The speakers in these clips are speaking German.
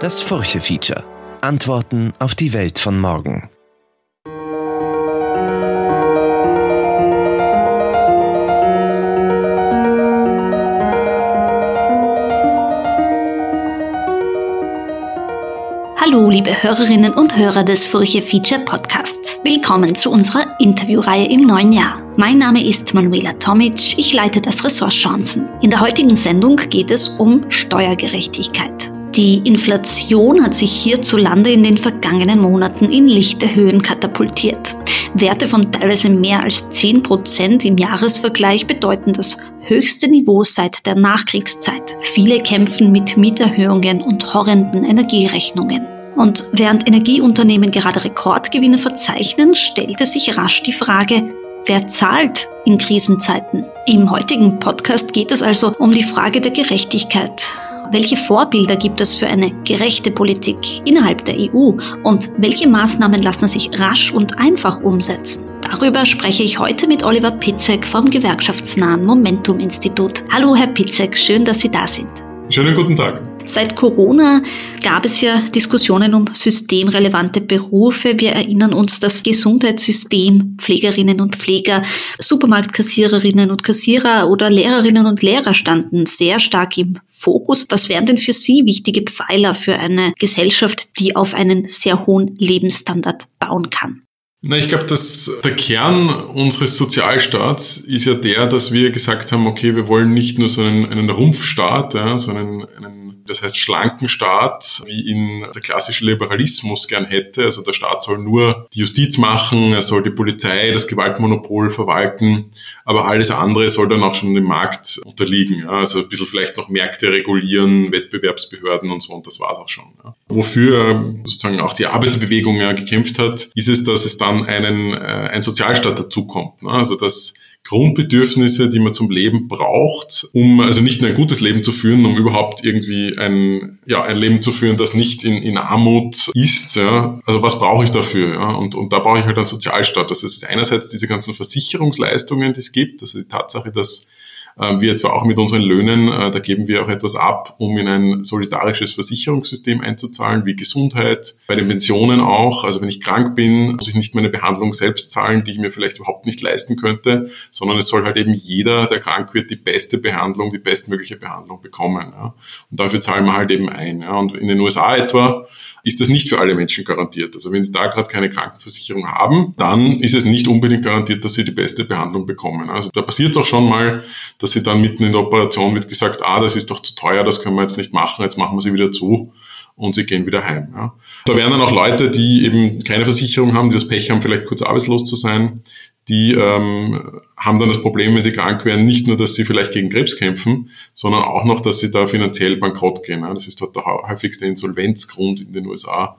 Das Furche-Feature. Antworten auf die Welt von morgen. Hallo, liebe Hörerinnen und Hörer des Furche Feature Podcasts. Willkommen zu unserer Interviewreihe im neuen Jahr. Mein Name ist Manuela Tomic, ich leite das Ressort Chancen. In der heutigen Sendung geht es um Steuergerechtigkeit. Die Inflation hat sich hierzulande in den vergangenen Monaten in lichte Höhen katapultiert. Werte von teilweise mehr als 10 Prozent im Jahresvergleich bedeuten das höchste Niveau seit der Nachkriegszeit. Viele kämpfen mit Mieterhöhungen und horrenden Energierechnungen. Und während Energieunternehmen gerade Rekordgewinne verzeichnen, stellte sich rasch die Frage, wer zahlt in Krisenzeiten? Im heutigen Podcast geht es also um die Frage der Gerechtigkeit. Welche Vorbilder gibt es für eine gerechte Politik innerhalb der EU und welche Maßnahmen lassen sich rasch und einfach umsetzen? Darüber spreche ich heute mit Oliver Pitzek vom gewerkschaftsnahen Momentum Institut. Hallo Herr Pitzek, schön, dass Sie da sind. Schönen guten Tag. Seit Corona gab es ja Diskussionen um systemrelevante Berufe. Wir erinnern uns, das Gesundheitssystem, Pflegerinnen und Pfleger, Supermarktkassiererinnen und Kassierer oder Lehrerinnen und Lehrer standen sehr stark im Fokus. Was wären denn für Sie wichtige Pfeiler für eine Gesellschaft, die auf einen sehr hohen Lebensstandard bauen kann? Na, ich glaube, dass der Kern unseres Sozialstaats ist ja der, dass wir gesagt haben, okay, wir wollen nicht nur so einen, einen Rumpfstaat, ja, sondern einen das heißt schlanken Staat, wie ihn der klassische Liberalismus gern hätte. Also der Staat soll nur die Justiz machen, er soll die Polizei, das Gewaltmonopol verwalten, aber alles andere soll dann auch schon dem Markt unterliegen. Ja. Also ein bisschen vielleicht noch Märkte regulieren, Wettbewerbsbehörden und so und das war es auch schon. Ja. Wofür sozusagen auch die Arbeiterbewegung ja gekämpft hat, ist es, dass es dann einen, äh, ein Sozialstaat dazukommt. Ne. Also dass Grundbedürfnisse, die man zum Leben braucht, um also nicht nur ein gutes Leben zu führen, um überhaupt irgendwie ein, ja, ein Leben zu führen, das nicht in, in Armut ist. Ja. Also was brauche ich dafür? Ja? Und, und da brauche ich halt einen Sozialstaat. Das ist einerseits diese ganzen Versicherungsleistungen, die es gibt, also die Tatsache, dass ähm, wie etwa auch mit unseren Löhnen, äh, da geben wir auch etwas ab, um in ein solidarisches Versicherungssystem einzuzahlen, wie Gesundheit, bei den Pensionen auch. Also wenn ich krank bin, muss ich nicht meine Behandlung selbst zahlen, die ich mir vielleicht überhaupt nicht leisten könnte, sondern es soll halt eben jeder, der krank wird, die beste Behandlung, die bestmögliche Behandlung bekommen. Und dafür zahlen wir halt eben ein. Und in den USA etwa ist das nicht für alle Menschen garantiert. Also wenn Sie da gerade keine Krankenversicherung haben, dann ist es nicht unbedingt garantiert, dass Sie die beste Behandlung bekommen. Also da passiert es auch schon mal, dass Sie dann mitten in der Operation wird gesagt, ah, das ist doch zu teuer, das können wir jetzt nicht machen, jetzt machen wir sie wieder zu und sie gehen wieder heim. Ja. Da werden dann auch Leute, die eben keine Versicherung haben, die das Pech haben, vielleicht kurz arbeitslos zu sein, die ähm, haben dann das Problem, wenn sie krank werden, nicht nur, dass sie vielleicht gegen Krebs kämpfen, sondern auch noch, dass sie da finanziell bankrott gehen. Das ist dort der häufigste Insolvenzgrund in den USA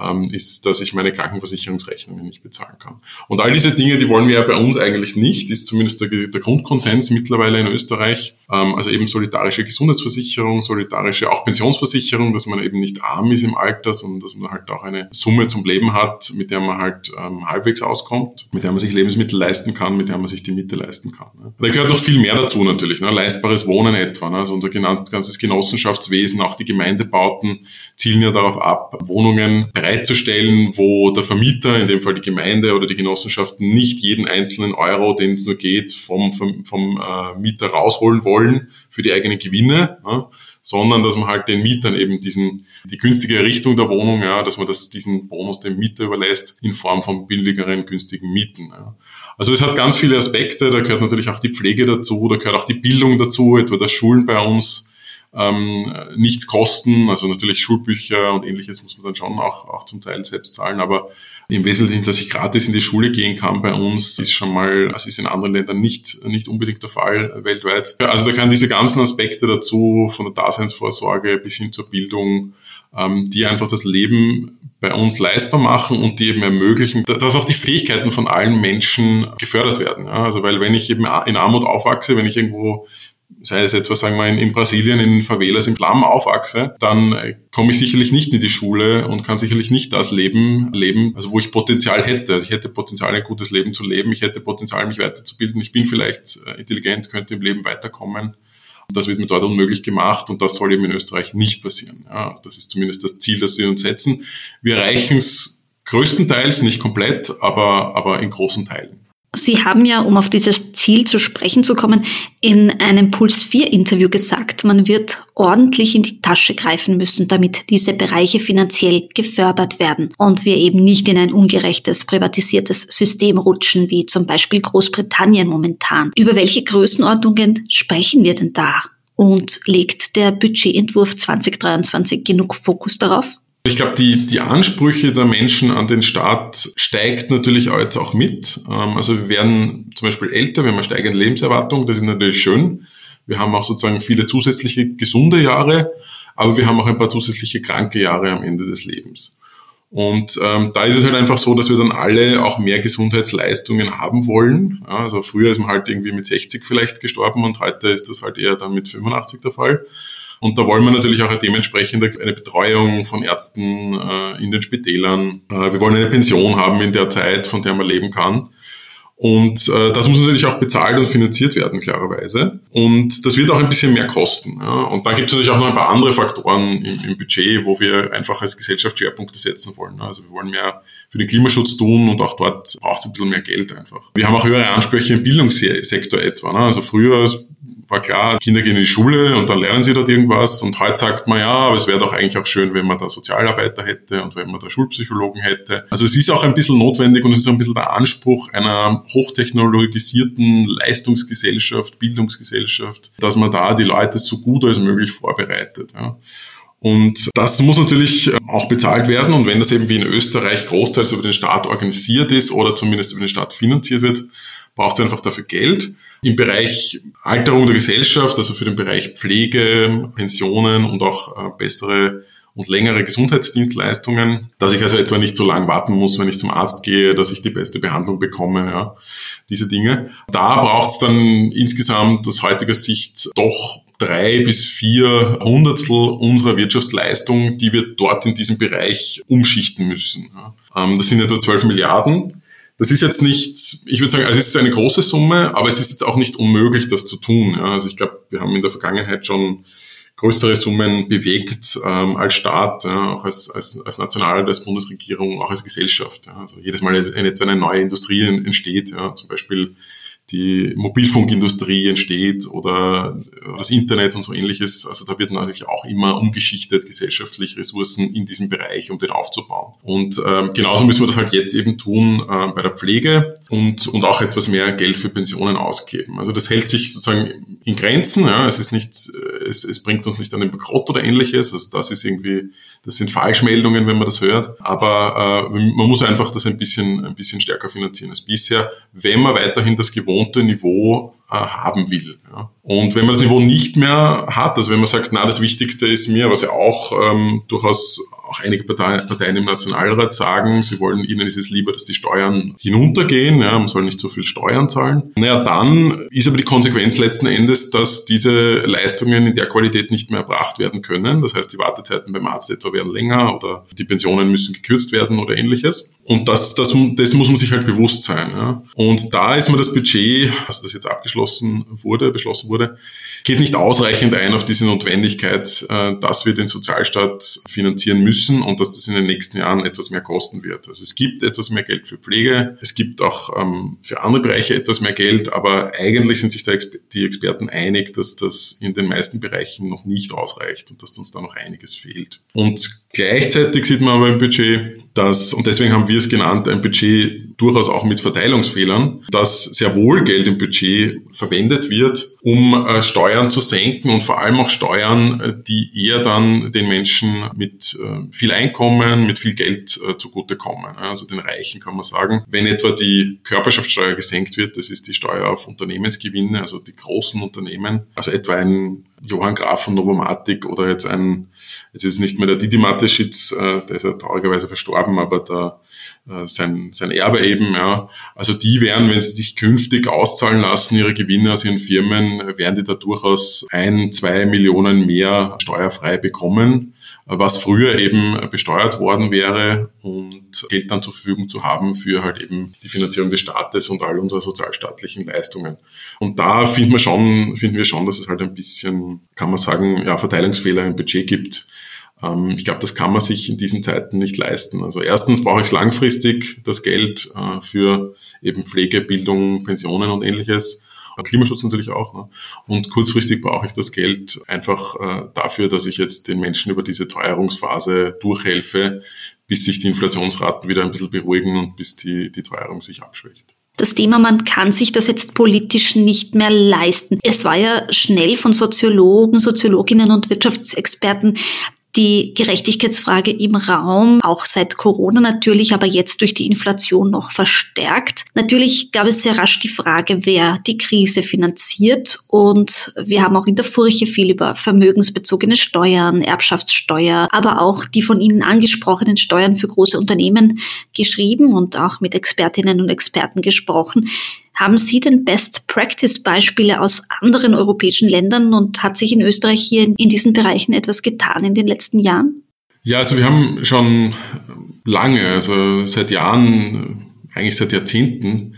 ähm, ist, dass ich meine Krankenversicherungsrechnungen nicht bezahlen kann. Und all diese Dinge, die wollen wir ja bei uns eigentlich nicht, ist zumindest der, der Grundkonsens mittlerweile in Österreich. Ähm, also eben solidarische Gesundheitsversicherung, solidarische auch Pensionsversicherung, dass man eben nicht arm ist im Alter, sondern dass man halt auch eine Summe zum Leben hat, mit der man halt ähm, halbwegs auskommt, mit der man sich Lebensmittel leisten kann, mit der man sich die Miete leisten kann. Ne? Da gehört noch viel mehr dazu natürlich, ne? leistbares Wohnen etwa. Ne? Also unser ganzes Genossenschaftswesen, auch die Gemeindebauten zielen ja darauf ab, Wohnungen bereitzustellen, wo der Vermieter, in dem Fall die Gemeinde oder die Genossenschaft, nicht jeden einzelnen Euro, den es nur geht, vom, vom, vom äh, Mieter rausholen wollen für die eigenen Gewinne, ja, sondern dass man halt den Mietern eben diesen, die günstige Errichtung der Wohnung, ja, dass man das, diesen Bonus dem Mieter überlässt in Form von billigeren, günstigen Mieten. Ja. Also es hat ganz viele Aspekte, da gehört natürlich auch die Pflege dazu, da gehört auch die Bildung dazu, etwa dass Schulen bei uns ähm, nichts kosten. Also natürlich Schulbücher und ähnliches muss man dann schon auch, auch zum Teil selbst zahlen, aber im Wesentlichen, dass ich gratis in die Schule gehen kann bei uns, ist schon mal, das ist in anderen Ländern nicht, nicht unbedingt der Fall weltweit. Also da kann diese ganzen Aspekte dazu, von der Daseinsvorsorge bis hin zur Bildung, ähm, die einfach das Leben bei uns leistbar machen und die eben ermöglichen, dass auch die Fähigkeiten von allen Menschen gefördert werden. Ja, also weil wenn ich eben in Armut aufwachse, wenn ich irgendwo sei es etwa, sagen wir, in, in Brasilien, in Favelas, im Slum aufwachse, dann äh, komme ich sicherlich nicht in die Schule und kann sicherlich nicht das Leben leben, also wo ich Potenzial hätte. Also ich hätte Potenzial, ein gutes Leben zu leben, ich hätte Potenzial, mich weiterzubilden, ich bin vielleicht äh, intelligent, könnte im Leben weiterkommen. Das wird mir dort unmöglich gemacht und das soll eben in Österreich nicht passieren. Ja, das ist zumindest das Ziel, das wir uns setzen. Wir erreichen es größtenteils, nicht komplett, aber, aber in großen Teilen. Sie haben ja, um auf dieses Ziel zu sprechen zu kommen, in einem Puls 4 Interview gesagt, man wird ordentlich in die Tasche greifen müssen, damit diese Bereiche finanziell gefördert werden und wir eben nicht in ein ungerechtes, privatisiertes System rutschen, wie zum Beispiel Großbritannien momentan. Über welche Größenordnungen sprechen wir denn da? Und legt der Budgetentwurf 2023 genug Fokus darauf? Ich glaube, die, die Ansprüche der Menschen an den Staat steigt natürlich jetzt auch mit. Ähm, also wir werden zum Beispiel älter, wir haben eine steigende Lebenserwartung, das ist natürlich schön. Wir haben auch sozusagen viele zusätzliche gesunde Jahre, aber wir haben auch ein paar zusätzliche kranke Jahre am Ende des Lebens. Und ähm, da ist es halt einfach so, dass wir dann alle auch mehr Gesundheitsleistungen haben wollen. Ja, also früher ist man halt irgendwie mit 60 vielleicht gestorben und heute ist das halt eher dann mit 85 der Fall. Und da wollen wir natürlich auch dementsprechend eine Betreuung von Ärzten äh, in den Spitälern. Äh, wir wollen eine Pension haben in der Zeit, von der man leben kann. Und äh, das muss natürlich auch bezahlt und finanziert werden, klarerweise. Und das wird auch ein bisschen mehr kosten. Ja. Und dann gibt es natürlich auch noch ein paar andere Faktoren im, im, Budget, wo wir einfach als Gesellschaft Schwerpunkte setzen wollen. Also wir wollen mehr für den Klimaschutz tun und auch dort braucht es ein bisschen mehr Geld einfach. Wir haben auch höhere Ansprüche im Bildungssektor etwa. Ne. Also früher war klar, Kinder gehen in die Schule und dann lernen sie dort irgendwas. Und heute sagt man ja, aber es wäre doch eigentlich auch schön, wenn man da Sozialarbeiter hätte und wenn man da Schulpsychologen hätte. Also es ist auch ein bisschen notwendig und es ist ein bisschen der Anspruch einer hochtechnologisierten Leistungsgesellschaft, Bildungsgesellschaft, dass man da die Leute so gut als möglich vorbereitet. Ja. Und das muss natürlich auch bezahlt werden. Und wenn das eben wie in Österreich großteils über den Staat organisiert ist oder zumindest über den Staat finanziert wird, braucht es einfach dafür Geld. Im Bereich Alterung der Gesellschaft, also für den Bereich Pflege, Pensionen und auch äh, bessere und längere Gesundheitsdienstleistungen, dass ich also etwa nicht so lange warten muss, wenn ich zum Arzt gehe, dass ich die beste Behandlung bekomme, ja, diese Dinge. Da braucht es dann insgesamt aus heutiger Sicht doch drei bis vier Hundertstel unserer Wirtschaftsleistung, die wir dort in diesem Bereich umschichten müssen. Ja. Ähm, das sind etwa 12 Milliarden. Das ist jetzt nicht, ich würde sagen, also es ist eine große Summe, aber es ist jetzt auch nicht unmöglich, das zu tun. Ja. Also ich glaube, wir haben in der Vergangenheit schon größere Summen bewegt ähm, als Staat, ja, auch als, als, als National, als Bundesregierung, auch als Gesellschaft. Ja. Also jedes Mal, wenn etwa eine neue Industrie entsteht, ja, zum Beispiel die Mobilfunkindustrie entsteht oder das Internet und so ähnliches. Also da wird natürlich auch immer umgeschichtet, gesellschaftlich Ressourcen in diesem Bereich, um den aufzubauen. Und ähm, genauso müssen wir das halt jetzt eben tun äh, bei der Pflege und, und auch etwas mehr Geld für Pensionen ausgeben. Also das hält sich sozusagen in Grenzen. Ja. Es ist nicht, es, es bringt uns nicht an den Bankrott oder ähnliches. Also das ist irgendwie, das sind Falschmeldungen, wenn man das hört. Aber äh, man muss einfach das ein bisschen, ein bisschen stärker finanzieren als bisher, wenn man weiterhin das gewohnt gewohnte Niveau äh, haben will. Ja. Und wenn man das Niveau nicht mehr hat, also wenn man sagt, na, das Wichtigste ist mir, was ja auch ähm, durchaus auch einige Parteien, im Nationalrat sagen, sie wollen, ihnen ist es lieber, dass die Steuern hinuntergehen, ja, man soll nicht so viel Steuern zahlen. Naja, dann ist aber die Konsequenz letzten Endes, dass diese Leistungen in der Qualität nicht mehr erbracht werden können. Das heißt, die Wartezeiten beim Arzt etwa werden länger oder die Pensionen müssen gekürzt werden oder ähnliches. Und das, das, das muss man sich halt bewusst sein. Ja. Und da ist mir das Budget, also das jetzt abgeschlossen wurde, beschlossen wurde, geht nicht ausreichend ein auf diese Notwendigkeit, äh, dass wir den Sozialstaat finanzieren müssen und dass das in den nächsten Jahren etwas mehr kosten wird. Also es gibt etwas mehr Geld für Pflege, es gibt auch ähm, für andere Bereiche etwas mehr Geld, aber eigentlich sind sich da die Experten einig, dass das in den meisten Bereichen noch nicht ausreicht und dass uns da noch einiges fehlt. Und gleichzeitig sieht man aber im Budget, dass, und deswegen haben wir es genannt, ein Budget durchaus auch mit Verteilungsfehlern, dass sehr wohl Geld im Budget verwendet wird, um äh, Steuern zu senken und vor allem auch Steuern, äh, die eher dann den Menschen mit äh, viel Einkommen, mit viel Geld äh, zugutekommen. Also den Reichen kann man sagen. Wenn etwa die Körperschaftssteuer gesenkt wird, das ist die Steuer auf Unternehmensgewinne, also die großen Unternehmen, also etwa ein Johann Graf von Novomatic oder jetzt ein, jetzt ist es nicht mehr der Didi Mateschitz, äh, der ist ja traurigerweise verstorben, aber der, äh, sein, sein Erbe eben, ja. Also die werden, wenn sie sich künftig auszahlen lassen, ihre Gewinne aus ihren Firmen, werden die da durchaus ein, zwei Millionen mehr steuerfrei bekommen was früher eben besteuert worden wäre und Geld dann zur Verfügung zu haben für halt eben die Finanzierung des Staates und all unserer sozialstaatlichen Leistungen. Und da finden wir schon, finden wir schon, dass es halt ein bisschen, kann man sagen, ja, Verteilungsfehler im Budget gibt. Ähm, ich glaube, das kann man sich in diesen Zeiten nicht leisten. Also erstens brauche ich langfristig das Geld äh, für eben Pflege, Bildung, Pensionen und ähnliches. Klimaschutz natürlich auch. Ne? Und kurzfristig brauche ich das Geld einfach äh, dafür, dass ich jetzt den Menschen über diese Teuerungsphase durchhelfe, bis sich die Inflationsraten wieder ein bisschen beruhigen und bis die, die Teuerung sich abschwächt das Thema, man kann sich das jetzt politisch nicht mehr leisten. Es war ja schnell von Soziologen, Soziologinnen und Wirtschaftsexperten die Gerechtigkeitsfrage im Raum, auch seit Corona natürlich, aber jetzt durch die Inflation noch verstärkt. Natürlich gab es sehr rasch die Frage, wer die Krise finanziert. Und wir haben auch in der Furche viel über vermögensbezogene Steuern, Erbschaftssteuer, aber auch die von Ihnen angesprochenen Steuern für große Unternehmen geschrieben und auch mit Expertinnen und Experten gesprochen. Haben Sie denn Best-Practice-Beispiele aus anderen europäischen Ländern und hat sich in Österreich hier in diesen Bereichen etwas getan in den letzten Jahren? Ja, also wir haben schon lange, also seit Jahren, eigentlich seit Jahrzehnten,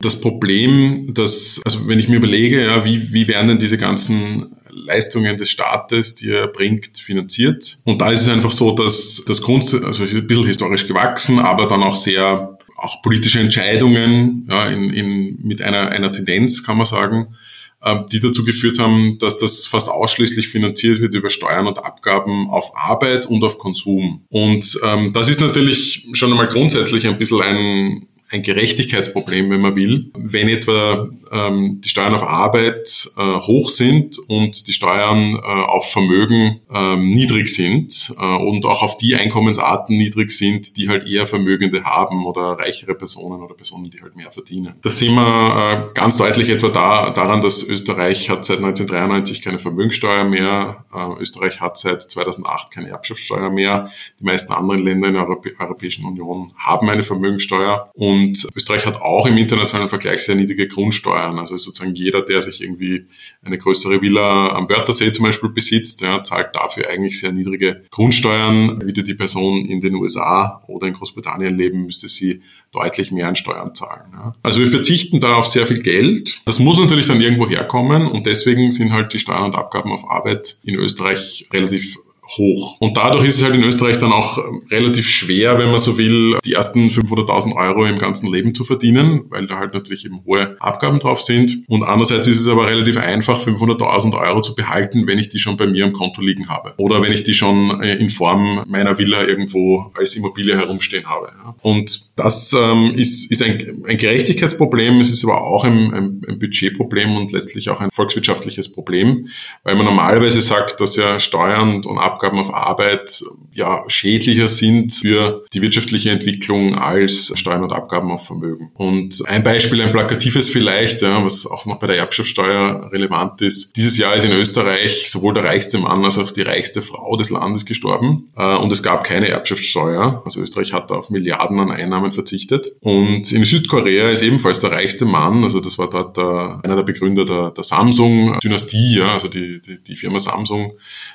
das Problem, dass, also wenn ich mir überlege, ja, wie, wie werden denn diese ganzen Leistungen des Staates, die er bringt, finanziert. Und da ist es einfach so, dass das Kunst, also ein bisschen historisch gewachsen, aber dann auch sehr auch politische Entscheidungen ja, in, in, mit einer, einer Tendenz, kann man sagen, äh, die dazu geführt haben, dass das fast ausschließlich finanziert wird über Steuern und Abgaben auf Arbeit und auf Konsum. Und ähm, das ist natürlich schon einmal grundsätzlich ein bisschen ein, ein Gerechtigkeitsproblem, wenn man will. Wenn etwa ähm, die Steuern auf Arbeit äh, hoch sind und die Steuern äh, auf Vermögen äh, niedrig sind äh, und auch auf die Einkommensarten niedrig sind, die halt eher Vermögende haben oder reichere Personen oder Personen, die halt mehr verdienen. Da sehen wir äh, ganz deutlich etwa da, daran, dass Österreich hat seit 1993 keine Vermögensteuer mehr, äh, Österreich hat seit 2008 keine Erbschaftssteuer mehr, die meisten anderen Länder in der Europä Europäischen Union haben eine Vermögensteuer und und Österreich hat auch im internationalen Vergleich sehr niedrige Grundsteuern. Also sozusagen jeder, der sich irgendwie eine größere Villa am Wörthersee zum Beispiel besitzt, ja, zahlt dafür eigentlich sehr niedrige Grundsteuern. Würde die Person in den USA oder in Großbritannien leben, müsste sie deutlich mehr an Steuern zahlen. Ja. Also wir verzichten da auf sehr viel Geld. Das muss natürlich dann irgendwo herkommen und deswegen sind halt die Steuern und Abgaben auf Arbeit in Österreich relativ hoch. Und dadurch ist es halt in Österreich dann auch ähm, relativ schwer, wenn man so will, die ersten 500.000 Euro im ganzen Leben zu verdienen, weil da halt natürlich eben hohe Abgaben drauf sind. Und andererseits ist es aber relativ einfach, 500.000 Euro zu behalten, wenn ich die schon bei mir am Konto liegen habe. Oder wenn ich die schon äh, in Form meiner Villa irgendwo als Immobilie herumstehen habe. Und das ähm, ist, ist ein, ein Gerechtigkeitsproblem, es ist aber auch ein, ein, ein Budgetproblem und letztlich auch ein volkswirtschaftliches Problem, weil man normalerweise sagt, dass ja Steuern und Abgaben auf Arbeit ja schädlicher sind für die wirtschaftliche Entwicklung als Steuern und Abgaben auf Vermögen. Und ein Beispiel, ein plakatives vielleicht, ja, was auch noch bei der Erbschaftssteuer relevant ist. Dieses Jahr ist in Österreich sowohl der reichste Mann als auch die reichste Frau des Landes gestorben äh, und es gab keine Erbschaftssteuer. Also Österreich hat auf Milliarden an Einnahmen verzichtet. Und in Südkorea ist ebenfalls der reichste Mann, also das war dort der, einer der Begründer der, der Samsung-Dynastie, ja, also die, die, die Firma Samsung,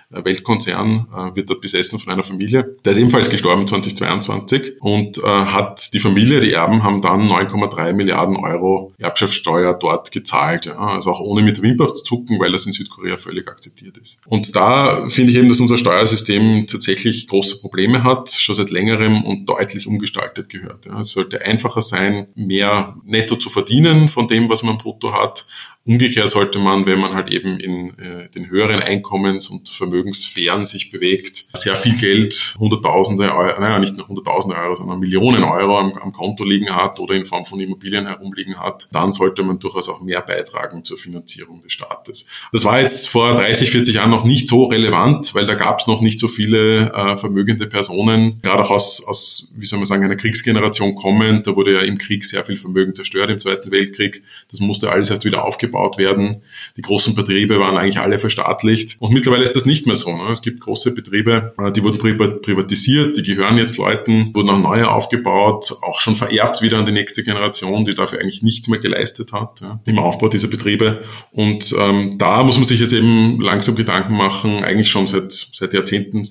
äh, Weltkonzern, äh, wird dort besessen von einer Familie. Der ist ebenfalls gestorben 2022 und äh, hat die Familie, die Erben haben dann 9,3 Milliarden Euro Erbschaftssteuer dort gezahlt. Ja, also auch ohne mit Wimper zu zucken, weil das in Südkorea völlig akzeptiert ist. Und da finde ich eben, dass unser Steuersystem tatsächlich große Probleme hat, schon seit längerem und deutlich umgestaltet gehört. Ja, es sollte einfacher sein, mehr netto zu verdienen von dem, was man brutto hat Umgekehrt sollte man, wenn man halt eben in äh, den höheren Einkommens- und Vermögenssphären sich bewegt, sehr viel Geld, Hunderttausende Euro, naja, nicht nur Hunderttausende Euro, sondern Millionen Euro am, am, Konto liegen hat oder in Form von Immobilien herumliegen hat, dann sollte man durchaus auch mehr beitragen zur Finanzierung des Staates. Das war jetzt vor 30, 40 Jahren noch nicht so relevant, weil da gab es noch nicht so viele äh, vermögende Personen, gerade auch aus, aus, wie soll man sagen, einer Kriegsgeneration kommend. Da wurde ja im Krieg sehr viel Vermögen zerstört im Zweiten Weltkrieg. Das musste alles erst wieder aufgebaut aufgebaut werden. Die großen Betriebe waren eigentlich alle verstaatlicht. Und mittlerweile ist das nicht mehr so. Ne? Es gibt große Betriebe, äh, die wurden privatisiert, die gehören jetzt Leuten, wurden auch neue aufgebaut, auch schon vererbt wieder an die nächste Generation, die dafür eigentlich nichts mehr geleistet hat ja, im Aufbau dieser Betriebe. Und ähm, da muss man sich jetzt eben langsam Gedanken machen, eigentlich schon seit, seit Jahrzehnten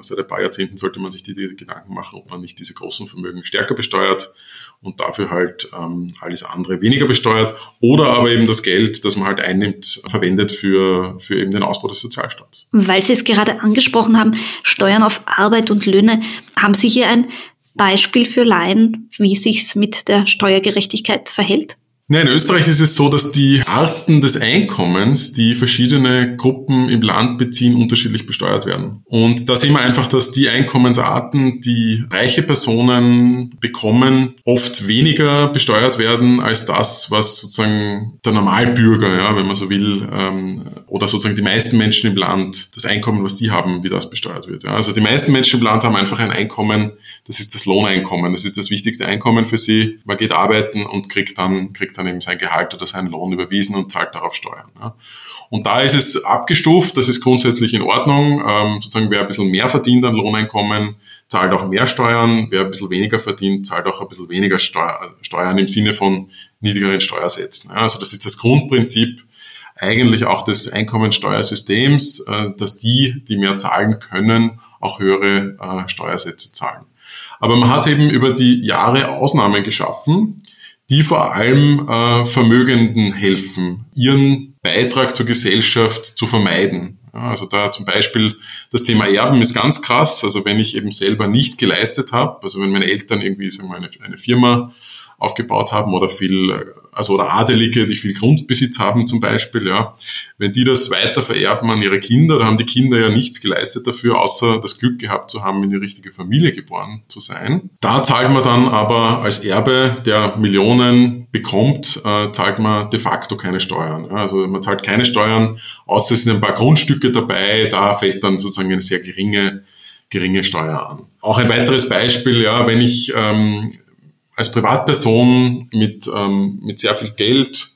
seit ein paar Jahrzehnten sollte man sich die, die Gedanken machen, ob man nicht diese großen Vermögen stärker besteuert und dafür halt ähm, alles andere weniger besteuert oder aber eben das Geld, das man halt einnimmt, verwendet für, für eben den Ausbau des Sozialstaats. Weil Sie es gerade angesprochen haben, Steuern auf Arbeit und Löhne, haben Sie hier ein Beispiel für Laien, wie sich's mit der Steuergerechtigkeit verhält? In Österreich ist es so, dass die Arten des Einkommens, die verschiedene Gruppen im Land beziehen, unterschiedlich besteuert werden. Und da sehen wir einfach, dass die Einkommensarten, die reiche Personen bekommen, oft weniger besteuert werden als das, was sozusagen der Normalbürger, ja, wenn man so will, ähm, oder sozusagen die meisten Menschen im Land, das Einkommen, was die haben, wie das besteuert wird. Ja. Also die meisten Menschen im Land haben einfach ein Einkommen, das ist das Lohneinkommen, das ist das wichtigste Einkommen für sie. Man geht arbeiten und kriegt dann, kriegt dann eben sein Gehalt oder seinen Lohn überwiesen und zahlt darauf Steuern. Ja. Und da ist es abgestuft, das ist grundsätzlich in Ordnung. Ähm, sozusagen wer ein bisschen mehr verdient an Lohneinkommen, zahlt auch mehr Steuern. Wer ein bisschen weniger verdient, zahlt auch ein bisschen weniger Steuer, Steuern im Sinne von niedrigeren Steuersätzen. Ja. Also das ist das Grundprinzip eigentlich auch des Einkommensteuersystems, äh, dass die, die mehr zahlen können, auch höhere äh, Steuersätze zahlen. Aber man hat eben über die Jahre Ausnahmen geschaffen, die vor allem äh, Vermögenden helfen, ihren Beitrag zur Gesellschaft zu vermeiden. Also da zum Beispiel das Thema Erben ist ganz krass. Also wenn ich eben selber nicht geleistet habe, also wenn meine Eltern irgendwie sagen wir, eine, eine Firma aufgebaut haben oder viel, also oder Adelige, die viel Grundbesitz haben zum Beispiel, ja, wenn die das weiter vererben an ihre Kinder, da haben die Kinder ja nichts geleistet dafür, außer das Glück gehabt zu haben, in die richtige Familie geboren zu sein. Da zahlt man dann aber als Erbe, der Millionen bekommt, äh, zahlt man de facto keine Steuern. Ja, also man zahlt keine Steuern, außer es sind ein paar Grundstücke dabei, da fällt dann sozusagen eine sehr geringe geringe Steuer an. Auch ein weiteres Beispiel, ja, wenn ich ähm, als Privatperson mit, ähm, mit sehr viel Geld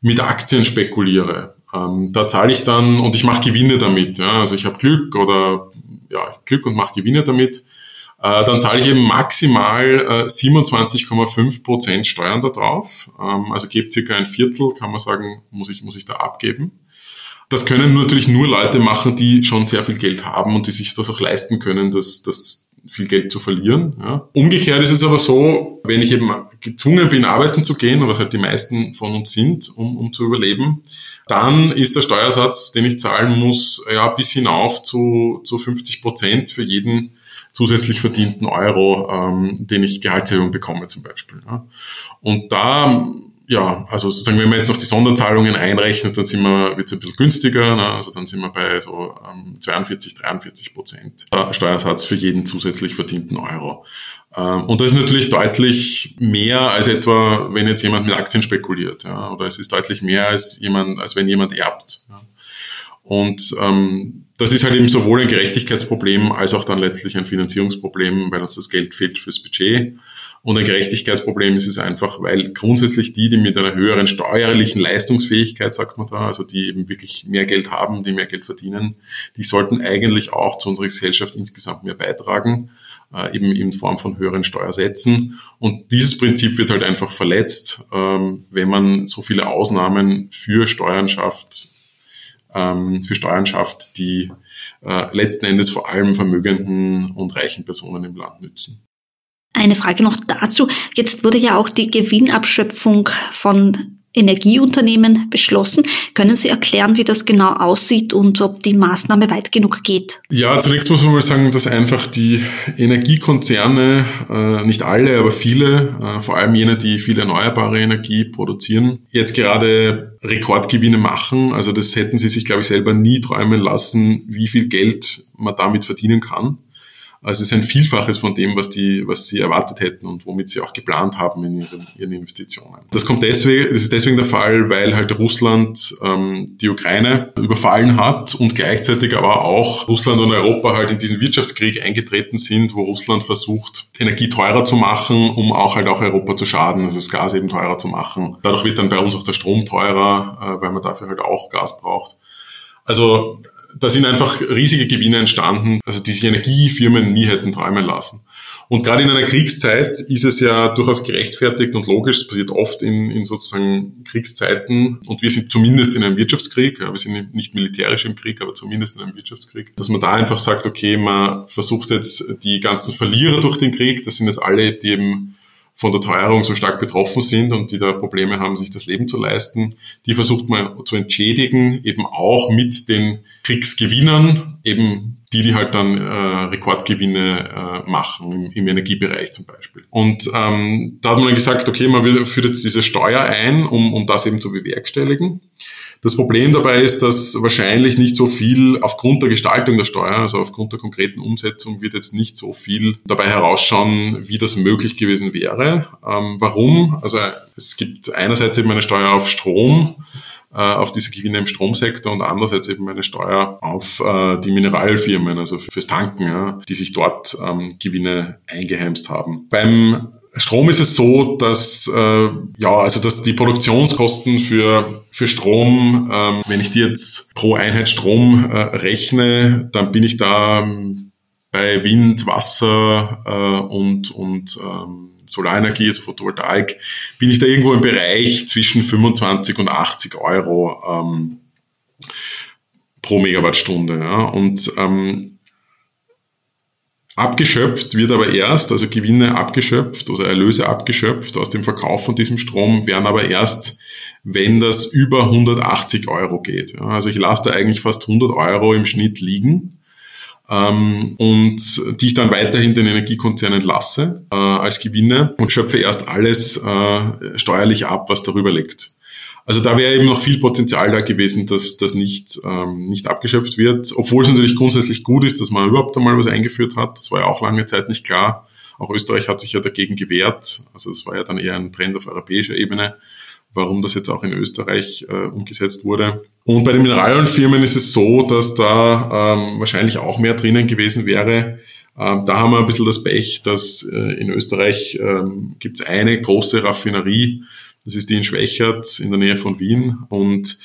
mit Aktien spekuliere. Ähm, da zahle ich dann und ich mache Gewinne damit. Ja? Also ich habe Glück oder ja, Glück und mache Gewinne damit. Äh, dann zahle ich eben maximal äh, 27,5 Prozent Steuern darauf. Ähm, also gebe circa ein Viertel, kann man sagen, muss ich, muss ich da abgeben. Das können natürlich nur Leute machen, die schon sehr viel Geld haben und die sich das auch leisten können, dass, dass viel Geld zu verlieren. Ja. Umgekehrt ist es aber so, wenn ich eben gezwungen bin, arbeiten zu gehen, was halt die meisten von uns sind, um, um zu überleben, dann ist der Steuersatz, den ich zahlen muss, ja, bis hinauf zu, zu 50 Prozent für jeden zusätzlich verdienten Euro, ähm, den ich Gehaltserhöhung bekomme zum Beispiel. Ja. Und da ja, also sozusagen, wenn man jetzt noch die Sonderzahlungen einrechnet, dann sind wir, wird es ein bisschen günstiger, ne? also dann sind wir bei so ähm, 42, 43 Prozent Steuersatz für jeden zusätzlich verdienten Euro. Ähm, und das ist natürlich deutlich mehr als etwa, wenn jetzt jemand mit Aktien spekuliert, ja? oder es ist deutlich mehr als jemand, als wenn jemand erbt. Ja? Und ähm, das ist halt eben sowohl ein Gerechtigkeitsproblem als auch dann letztlich ein Finanzierungsproblem, weil uns das Geld fehlt fürs Budget. Und ein Gerechtigkeitsproblem ist es einfach, weil grundsätzlich die, die mit einer höheren steuerlichen Leistungsfähigkeit, sagt man da, also die eben wirklich mehr Geld haben, die mehr Geld verdienen, die sollten eigentlich auch zu unserer Gesellschaft insgesamt mehr beitragen, äh, eben in Form von höheren Steuersätzen. Und dieses Prinzip wird halt einfach verletzt, ähm, wenn man so viele Ausnahmen für Steuern schafft, ähm, für Steuern schafft, die äh, letzten Endes vor allem vermögenden und reichen Personen im Land nützen. Eine Frage noch dazu. Jetzt wurde ja auch die Gewinnabschöpfung von Energieunternehmen beschlossen. Können Sie erklären, wie das genau aussieht und ob die Maßnahme weit genug geht? Ja, zunächst muss man mal sagen, dass einfach die Energiekonzerne, äh, nicht alle, aber viele, äh, vor allem jene, die viel erneuerbare Energie produzieren, jetzt gerade Rekordgewinne machen. Also das hätten sie sich, glaube ich, selber nie träumen lassen, wie viel Geld man damit verdienen kann. Also es ist ein Vielfaches von dem, was die, was sie erwartet hätten und womit sie auch geplant haben in ihren, ihren Investitionen. Das kommt deswegen, das ist deswegen der Fall, weil halt Russland ähm, die Ukraine überfallen hat und gleichzeitig aber auch Russland und Europa halt in diesen Wirtschaftskrieg eingetreten sind, wo Russland versucht, Energie teurer zu machen, um auch halt auch Europa zu schaden, also das Gas eben teurer zu machen. Dadurch wird dann bei uns auch der Strom teurer, äh, weil man dafür halt auch Gas braucht. Also da sind einfach riesige Gewinne entstanden, also die sich Energiefirmen nie hätten träumen lassen. Und gerade in einer Kriegszeit ist es ja durchaus gerechtfertigt und logisch, es passiert oft in, in sozusagen Kriegszeiten und wir sind zumindest in einem Wirtschaftskrieg, wir sind nicht militärisch im Krieg, aber zumindest in einem Wirtschaftskrieg, dass man da einfach sagt, okay, man versucht jetzt die ganzen Verlierer durch den Krieg, das sind jetzt alle, die eben von der Teuerung so stark betroffen sind und die da Probleme haben, sich das Leben zu leisten, die versucht man zu entschädigen, eben auch mit den Kriegsgewinnern, eben die, die halt dann äh, Rekordgewinne äh, machen, im, im, Energiebereich zum Beispiel. Und ähm, da hat man dann gesagt, okay, man führt jetzt diese Steuer ein, um, um das eben zu bewerkstelligen. Das Problem dabei ist, dass wahrscheinlich nicht so viel aufgrund der Gestaltung der Steuer, also aufgrund der konkreten Umsetzung, wird jetzt nicht so viel dabei herausschauen, wie das möglich gewesen wäre. Ähm, warum? Also es gibt einerseits eben eine Steuer auf Strom, äh, auf diese Gewinne im Stromsektor und andererseits eben eine Steuer auf äh, die Mineralfirmen, also fürs Tanken, ja, die sich dort ähm, Gewinne eingeheimst haben. Beim Strom ist es so, dass äh, ja, also dass die Produktionskosten für für Strom, ähm, wenn ich die jetzt pro Einheit Strom äh, rechne, dann bin ich da ähm, bei Wind, Wasser äh, und und ähm, Solarenergie, also Photovoltaik, bin ich da irgendwo im Bereich zwischen 25 und 80 Euro ähm, pro Megawattstunde. Ja. Und ähm, Abgeschöpft wird aber erst, also Gewinne abgeschöpft, also Erlöse abgeschöpft aus dem Verkauf von diesem Strom werden aber erst, wenn das über 180 Euro geht. Also ich lasse da eigentlich fast 100 Euro im Schnitt liegen ähm, und die ich dann weiterhin den Energiekonzernen lasse äh, als Gewinne und schöpfe erst alles äh, steuerlich ab, was darüber liegt. Also da wäre eben noch viel Potenzial da gewesen, dass das nicht, ähm, nicht abgeschöpft wird, obwohl es natürlich grundsätzlich gut ist, dass man überhaupt einmal was eingeführt hat. Das war ja auch lange Zeit nicht klar. Auch Österreich hat sich ja dagegen gewehrt. Also es war ja dann eher ein Trend auf europäischer Ebene, warum das jetzt auch in Österreich äh, umgesetzt wurde. Und bei den Mineralölfirmen ist es so, dass da ähm, wahrscheinlich auch mehr drinnen gewesen wäre. Ähm, da haben wir ein bisschen das Pech, dass äh, in Österreich ähm, gibt es eine große Raffinerie, das ist die in Schwächert in der Nähe von Wien und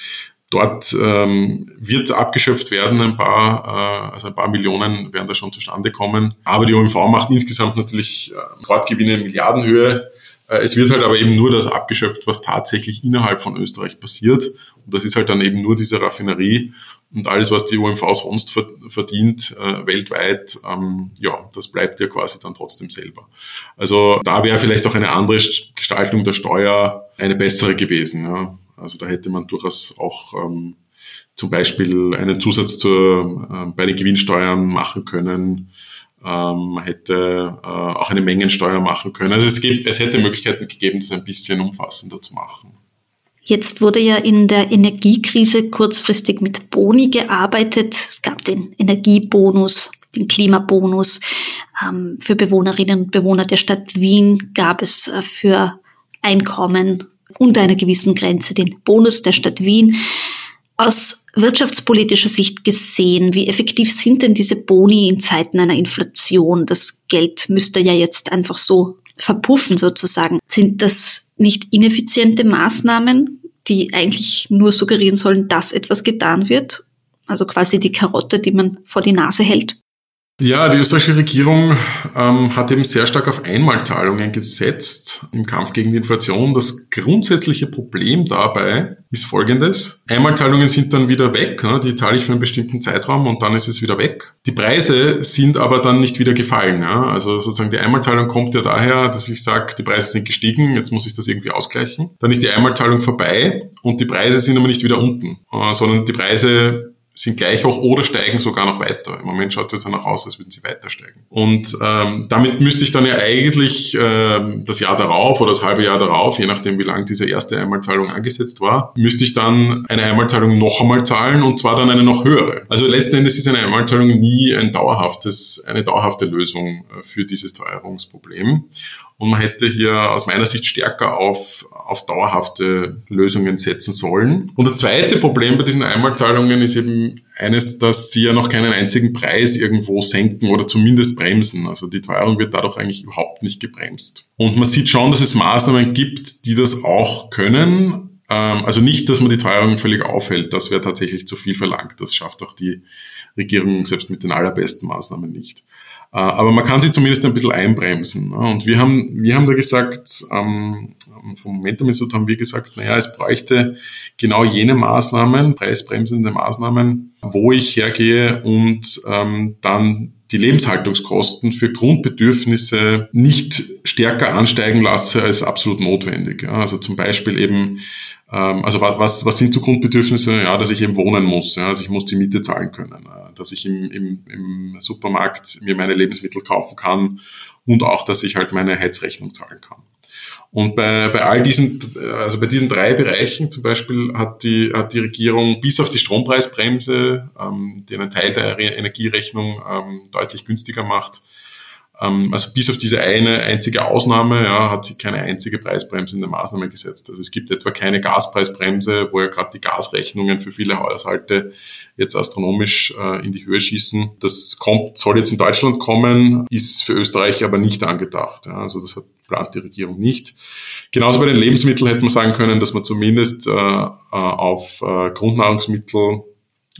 Dort ähm, wird abgeschöpft werden, ein paar, äh, also ein paar Millionen werden da schon zustande kommen. Aber die OMV macht insgesamt natürlich äh, Rekordgewinne in Milliardenhöhe. Äh, es wird halt aber eben nur das abgeschöpft, was tatsächlich innerhalb von Österreich passiert. Und das ist halt dann eben nur diese Raffinerie. Und alles, was die OMV sonst verdient äh, weltweit, ähm, ja, das bleibt ja quasi dann trotzdem selber. Also da wäre vielleicht auch eine andere Gestaltung der Steuer eine bessere gewesen. Ja. Also da hätte man durchaus auch ähm, zum Beispiel einen Zusatz zur, äh, bei den Gewinnsteuern machen können. Ähm, man hätte äh, auch eine Mengensteuer machen können. Also es, gibt, es hätte Möglichkeiten gegeben, das ein bisschen umfassender zu machen. Jetzt wurde ja in der Energiekrise kurzfristig mit Boni gearbeitet. Es gab den Energiebonus, den Klimabonus. Ähm, für Bewohnerinnen und Bewohner der Stadt Wien gab es äh, für Einkommen unter einer gewissen Grenze den Bonus der Stadt Wien. Aus wirtschaftspolitischer Sicht gesehen, wie effektiv sind denn diese Boni in Zeiten einer Inflation? Das Geld müsste ja jetzt einfach so verpuffen sozusagen. Sind das nicht ineffiziente Maßnahmen, die eigentlich nur suggerieren sollen, dass etwas getan wird? Also quasi die Karotte, die man vor die Nase hält? Ja, die österreichische Regierung ähm, hat eben sehr stark auf Einmalzahlungen gesetzt im Kampf gegen die Inflation. Das grundsätzliche Problem dabei ist folgendes. Einmalzahlungen sind dann wieder weg, ne? die zahle ich für einen bestimmten Zeitraum und dann ist es wieder weg. Die Preise sind aber dann nicht wieder gefallen. Ja? Also sozusagen die Einmalzahlung kommt ja daher, dass ich sage, die Preise sind gestiegen, jetzt muss ich das irgendwie ausgleichen. Dann ist die Einmalzahlung vorbei und die Preise sind aber nicht wieder unten, äh, sondern die Preise sind gleich hoch oder steigen sogar noch weiter. Im Moment schaut es jetzt danach aus, als würden sie weiter steigen. Und ähm, damit müsste ich dann ja eigentlich äh, das Jahr darauf oder das halbe Jahr darauf, je nachdem wie lang diese erste Einmalzahlung angesetzt war, müsste ich dann eine Einmalzahlung noch einmal zahlen und zwar dann eine noch höhere. Also letzten Endes ist eine Einmalzahlung nie ein dauerhaftes, eine dauerhafte Lösung äh, für dieses Teuerungsproblem. Und man hätte hier aus meiner Sicht stärker auf, auf dauerhafte Lösungen setzen sollen. Und das zweite Problem bei diesen Einmalzahlungen ist eben eines, dass sie ja noch keinen einzigen Preis irgendwo senken oder zumindest bremsen. Also die Teuerung wird dadurch eigentlich überhaupt nicht gebremst. Und man sieht schon, dass es Maßnahmen gibt, die das auch können. Ähm, also nicht, dass man die Teuerung völlig aufhält. Das wäre tatsächlich zu viel verlangt. Das schafft auch die Regierung selbst mit den allerbesten Maßnahmen nicht. Äh, aber man kann sie zumindest ein bisschen einbremsen. Ne? Und wir haben, wir haben da gesagt, ähm, vom Momentum Institut haben wir gesagt, naja, es bräuchte genau jene Maßnahmen, preisbremsende Maßnahmen, wo ich hergehe und ähm, dann die Lebenshaltungskosten für Grundbedürfnisse nicht stärker ansteigen lasse als absolut notwendig. Also zum Beispiel eben also was, was sind so Grundbedürfnisse? Ja, dass ich eben wohnen muss. Ja, also ich muss die Miete zahlen können, äh, dass ich im, im, im Supermarkt mir meine Lebensmittel kaufen kann und auch, dass ich halt meine Heizrechnung zahlen kann. Und bei, bei all diesen, also bei diesen drei Bereichen zum Beispiel hat die, hat die Regierung bis auf die Strompreisbremse, ähm, die einen Teil der Energierechnung ähm, deutlich günstiger macht, ähm, also bis auf diese eine einzige Ausnahme ja, hat sie keine einzige preisbremsende Maßnahme gesetzt. Also es gibt etwa keine Gaspreisbremse, wo ja gerade die Gasrechnungen für viele Haushalte jetzt astronomisch äh, in die Höhe schießen. Das kommt, soll jetzt in Deutschland kommen, ist für Österreich aber nicht angedacht. Ja. Also das hat, plant die Regierung nicht. Genauso bei den Lebensmitteln hätte man sagen können, dass man zumindest äh, äh auf äh, Grundnahrungsmittel,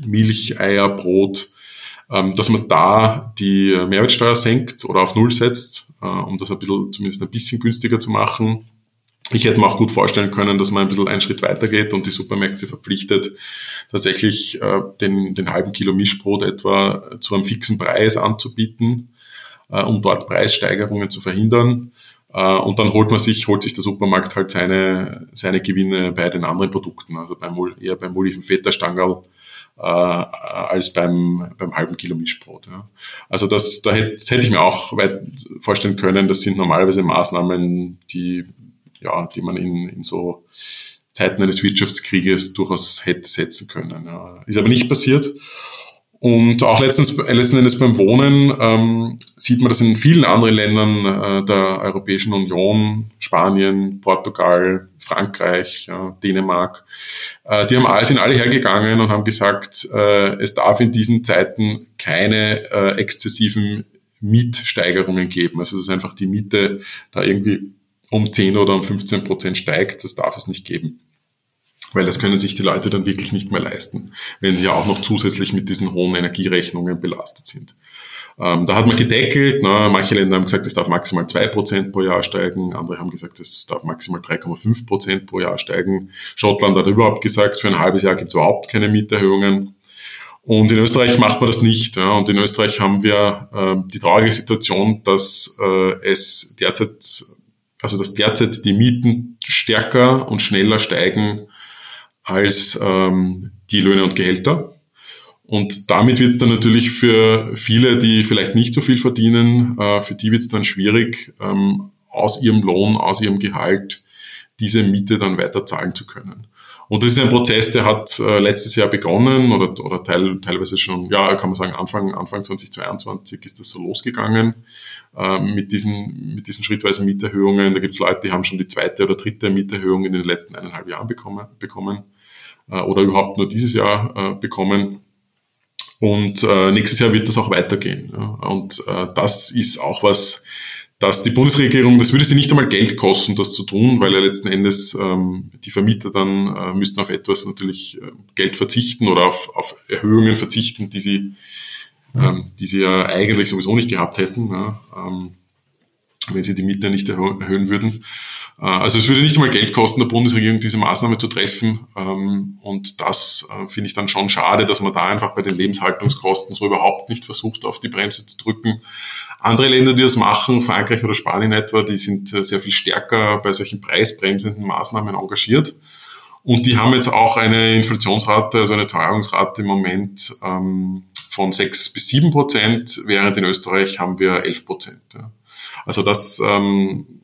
Milch, Eier, Brot ähm, dass man da die Mehrwertsteuer senkt oder auf Null setzt, äh, um das ein bisschen, zumindest ein bisschen günstiger zu machen. Ich hätte mir auch gut vorstellen können, dass man ein bisschen einen Schritt weitergeht und die Supermärkte verpflichtet, tatsächlich äh, den, den halben Kilo Mischbrot etwa zu einem fixen Preis anzubieten, äh, um dort Preissteigerungen zu verhindern. Und dann holt man sich, holt sich der Supermarkt halt seine, seine Gewinne bei den anderen Produkten, also beim, eher beim Olivenfeta-Stangerl äh, als beim, beim halben Kilo Mischbrot. Ja. Also das, da hätte, hätte ich mir auch weit vorstellen können. Das sind normalerweise Maßnahmen, die, ja, die man in, in so Zeiten eines Wirtschaftskrieges durchaus hätte setzen können. Ja. Ist aber nicht passiert. Und auch letztens, letzten Endes beim Wohnen ähm, sieht man das in vielen anderen Ländern äh, der Europäischen Union, Spanien, Portugal, Frankreich, ja, Dänemark. Äh, die haben alle, sind alle hergegangen und haben gesagt, äh, es darf in diesen Zeiten keine äh, exzessiven Mietsteigerungen geben. Also dass einfach die Miete da irgendwie um 10 oder um 15 Prozent steigt, das darf es nicht geben weil das können sich die Leute dann wirklich nicht mehr leisten, wenn sie ja auch noch zusätzlich mit diesen hohen Energierechnungen belastet sind. Ähm, da hat man gedeckelt, ne? manche Länder haben gesagt, es darf maximal zwei Prozent pro Jahr steigen, andere haben gesagt, es darf maximal 3,5 Prozent pro Jahr steigen. Schottland hat überhaupt gesagt, für ein halbes Jahr gibt es überhaupt keine Mieterhöhungen. Und in Österreich macht man das nicht. Ja? Und in Österreich haben wir äh, die traurige Situation, dass äh, es derzeit, also dass derzeit die Mieten stärker und schneller steigen als ähm, die Löhne und Gehälter. Und damit wird es dann natürlich für viele, die vielleicht nicht so viel verdienen, äh, für die wird es dann schwierig, ähm, aus ihrem Lohn, aus ihrem Gehalt diese Miete dann weiter zahlen zu können. Und das ist ein Prozess, der hat äh, letztes Jahr begonnen oder, oder teil, teilweise schon, ja, kann man sagen, Anfang, Anfang 2022 ist das so losgegangen äh, mit, diesen, mit diesen schrittweisen Mieterhöhungen. Da gibt es Leute, die haben schon die zweite oder dritte Mieterhöhung in den letzten eineinhalb Jahren bekommen, bekommen äh, oder überhaupt nur dieses Jahr bekommen. Und äh, nächstes Jahr wird das auch weitergehen. Ja. Und äh, das ist auch was, dass die Bundesregierung, das würde sie nicht einmal Geld kosten, das zu tun, weil ja letzten Endes ähm, die Vermieter dann äh, müssten auf etwas natürlich äh, Geld verzichten oder auf, auf Erhöhungen verzichten, die sie, ähm, die sie ja eigentlich sowieso nicht gehabt hätten, ja, ähm, wenn sie die Miete nicht erhöhen würden. Äh, also es würde nicht einmal Geld kosten, der Bundesregierung diese Maßnahme zu treffen. Ähm, und das äh, finde ich dann schon schade, dass man da einfach bei den Lebenshaltungskosten so überhaupt nicht versucht, auf die Bremse zu drücken. Andere Länder, die das machen, Frankreich oder Spanien etwa, die sind äh, sehr viel stärker bei solchen preisbremsenden Maßnahmen engagiert. Und die haben jetzt auch eine Inflationsrate, also eine Teuerungsrate im Moment ähm, von 6 bis 7 Prozent, während in Österreich haben wir 11 Prozent. Also das, ähm,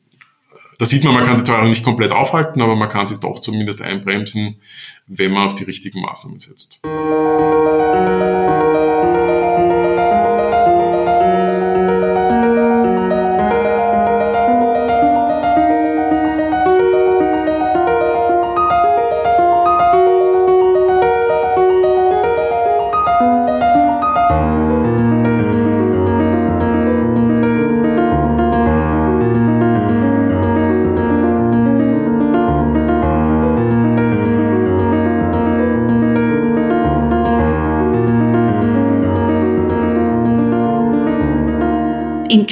da sieht man, man kann die Teuerung nicht komplett aufhalten, aber man kann sie doch zumindest einbremsen, wenn man auf die richtigen Maßnahmen setzt.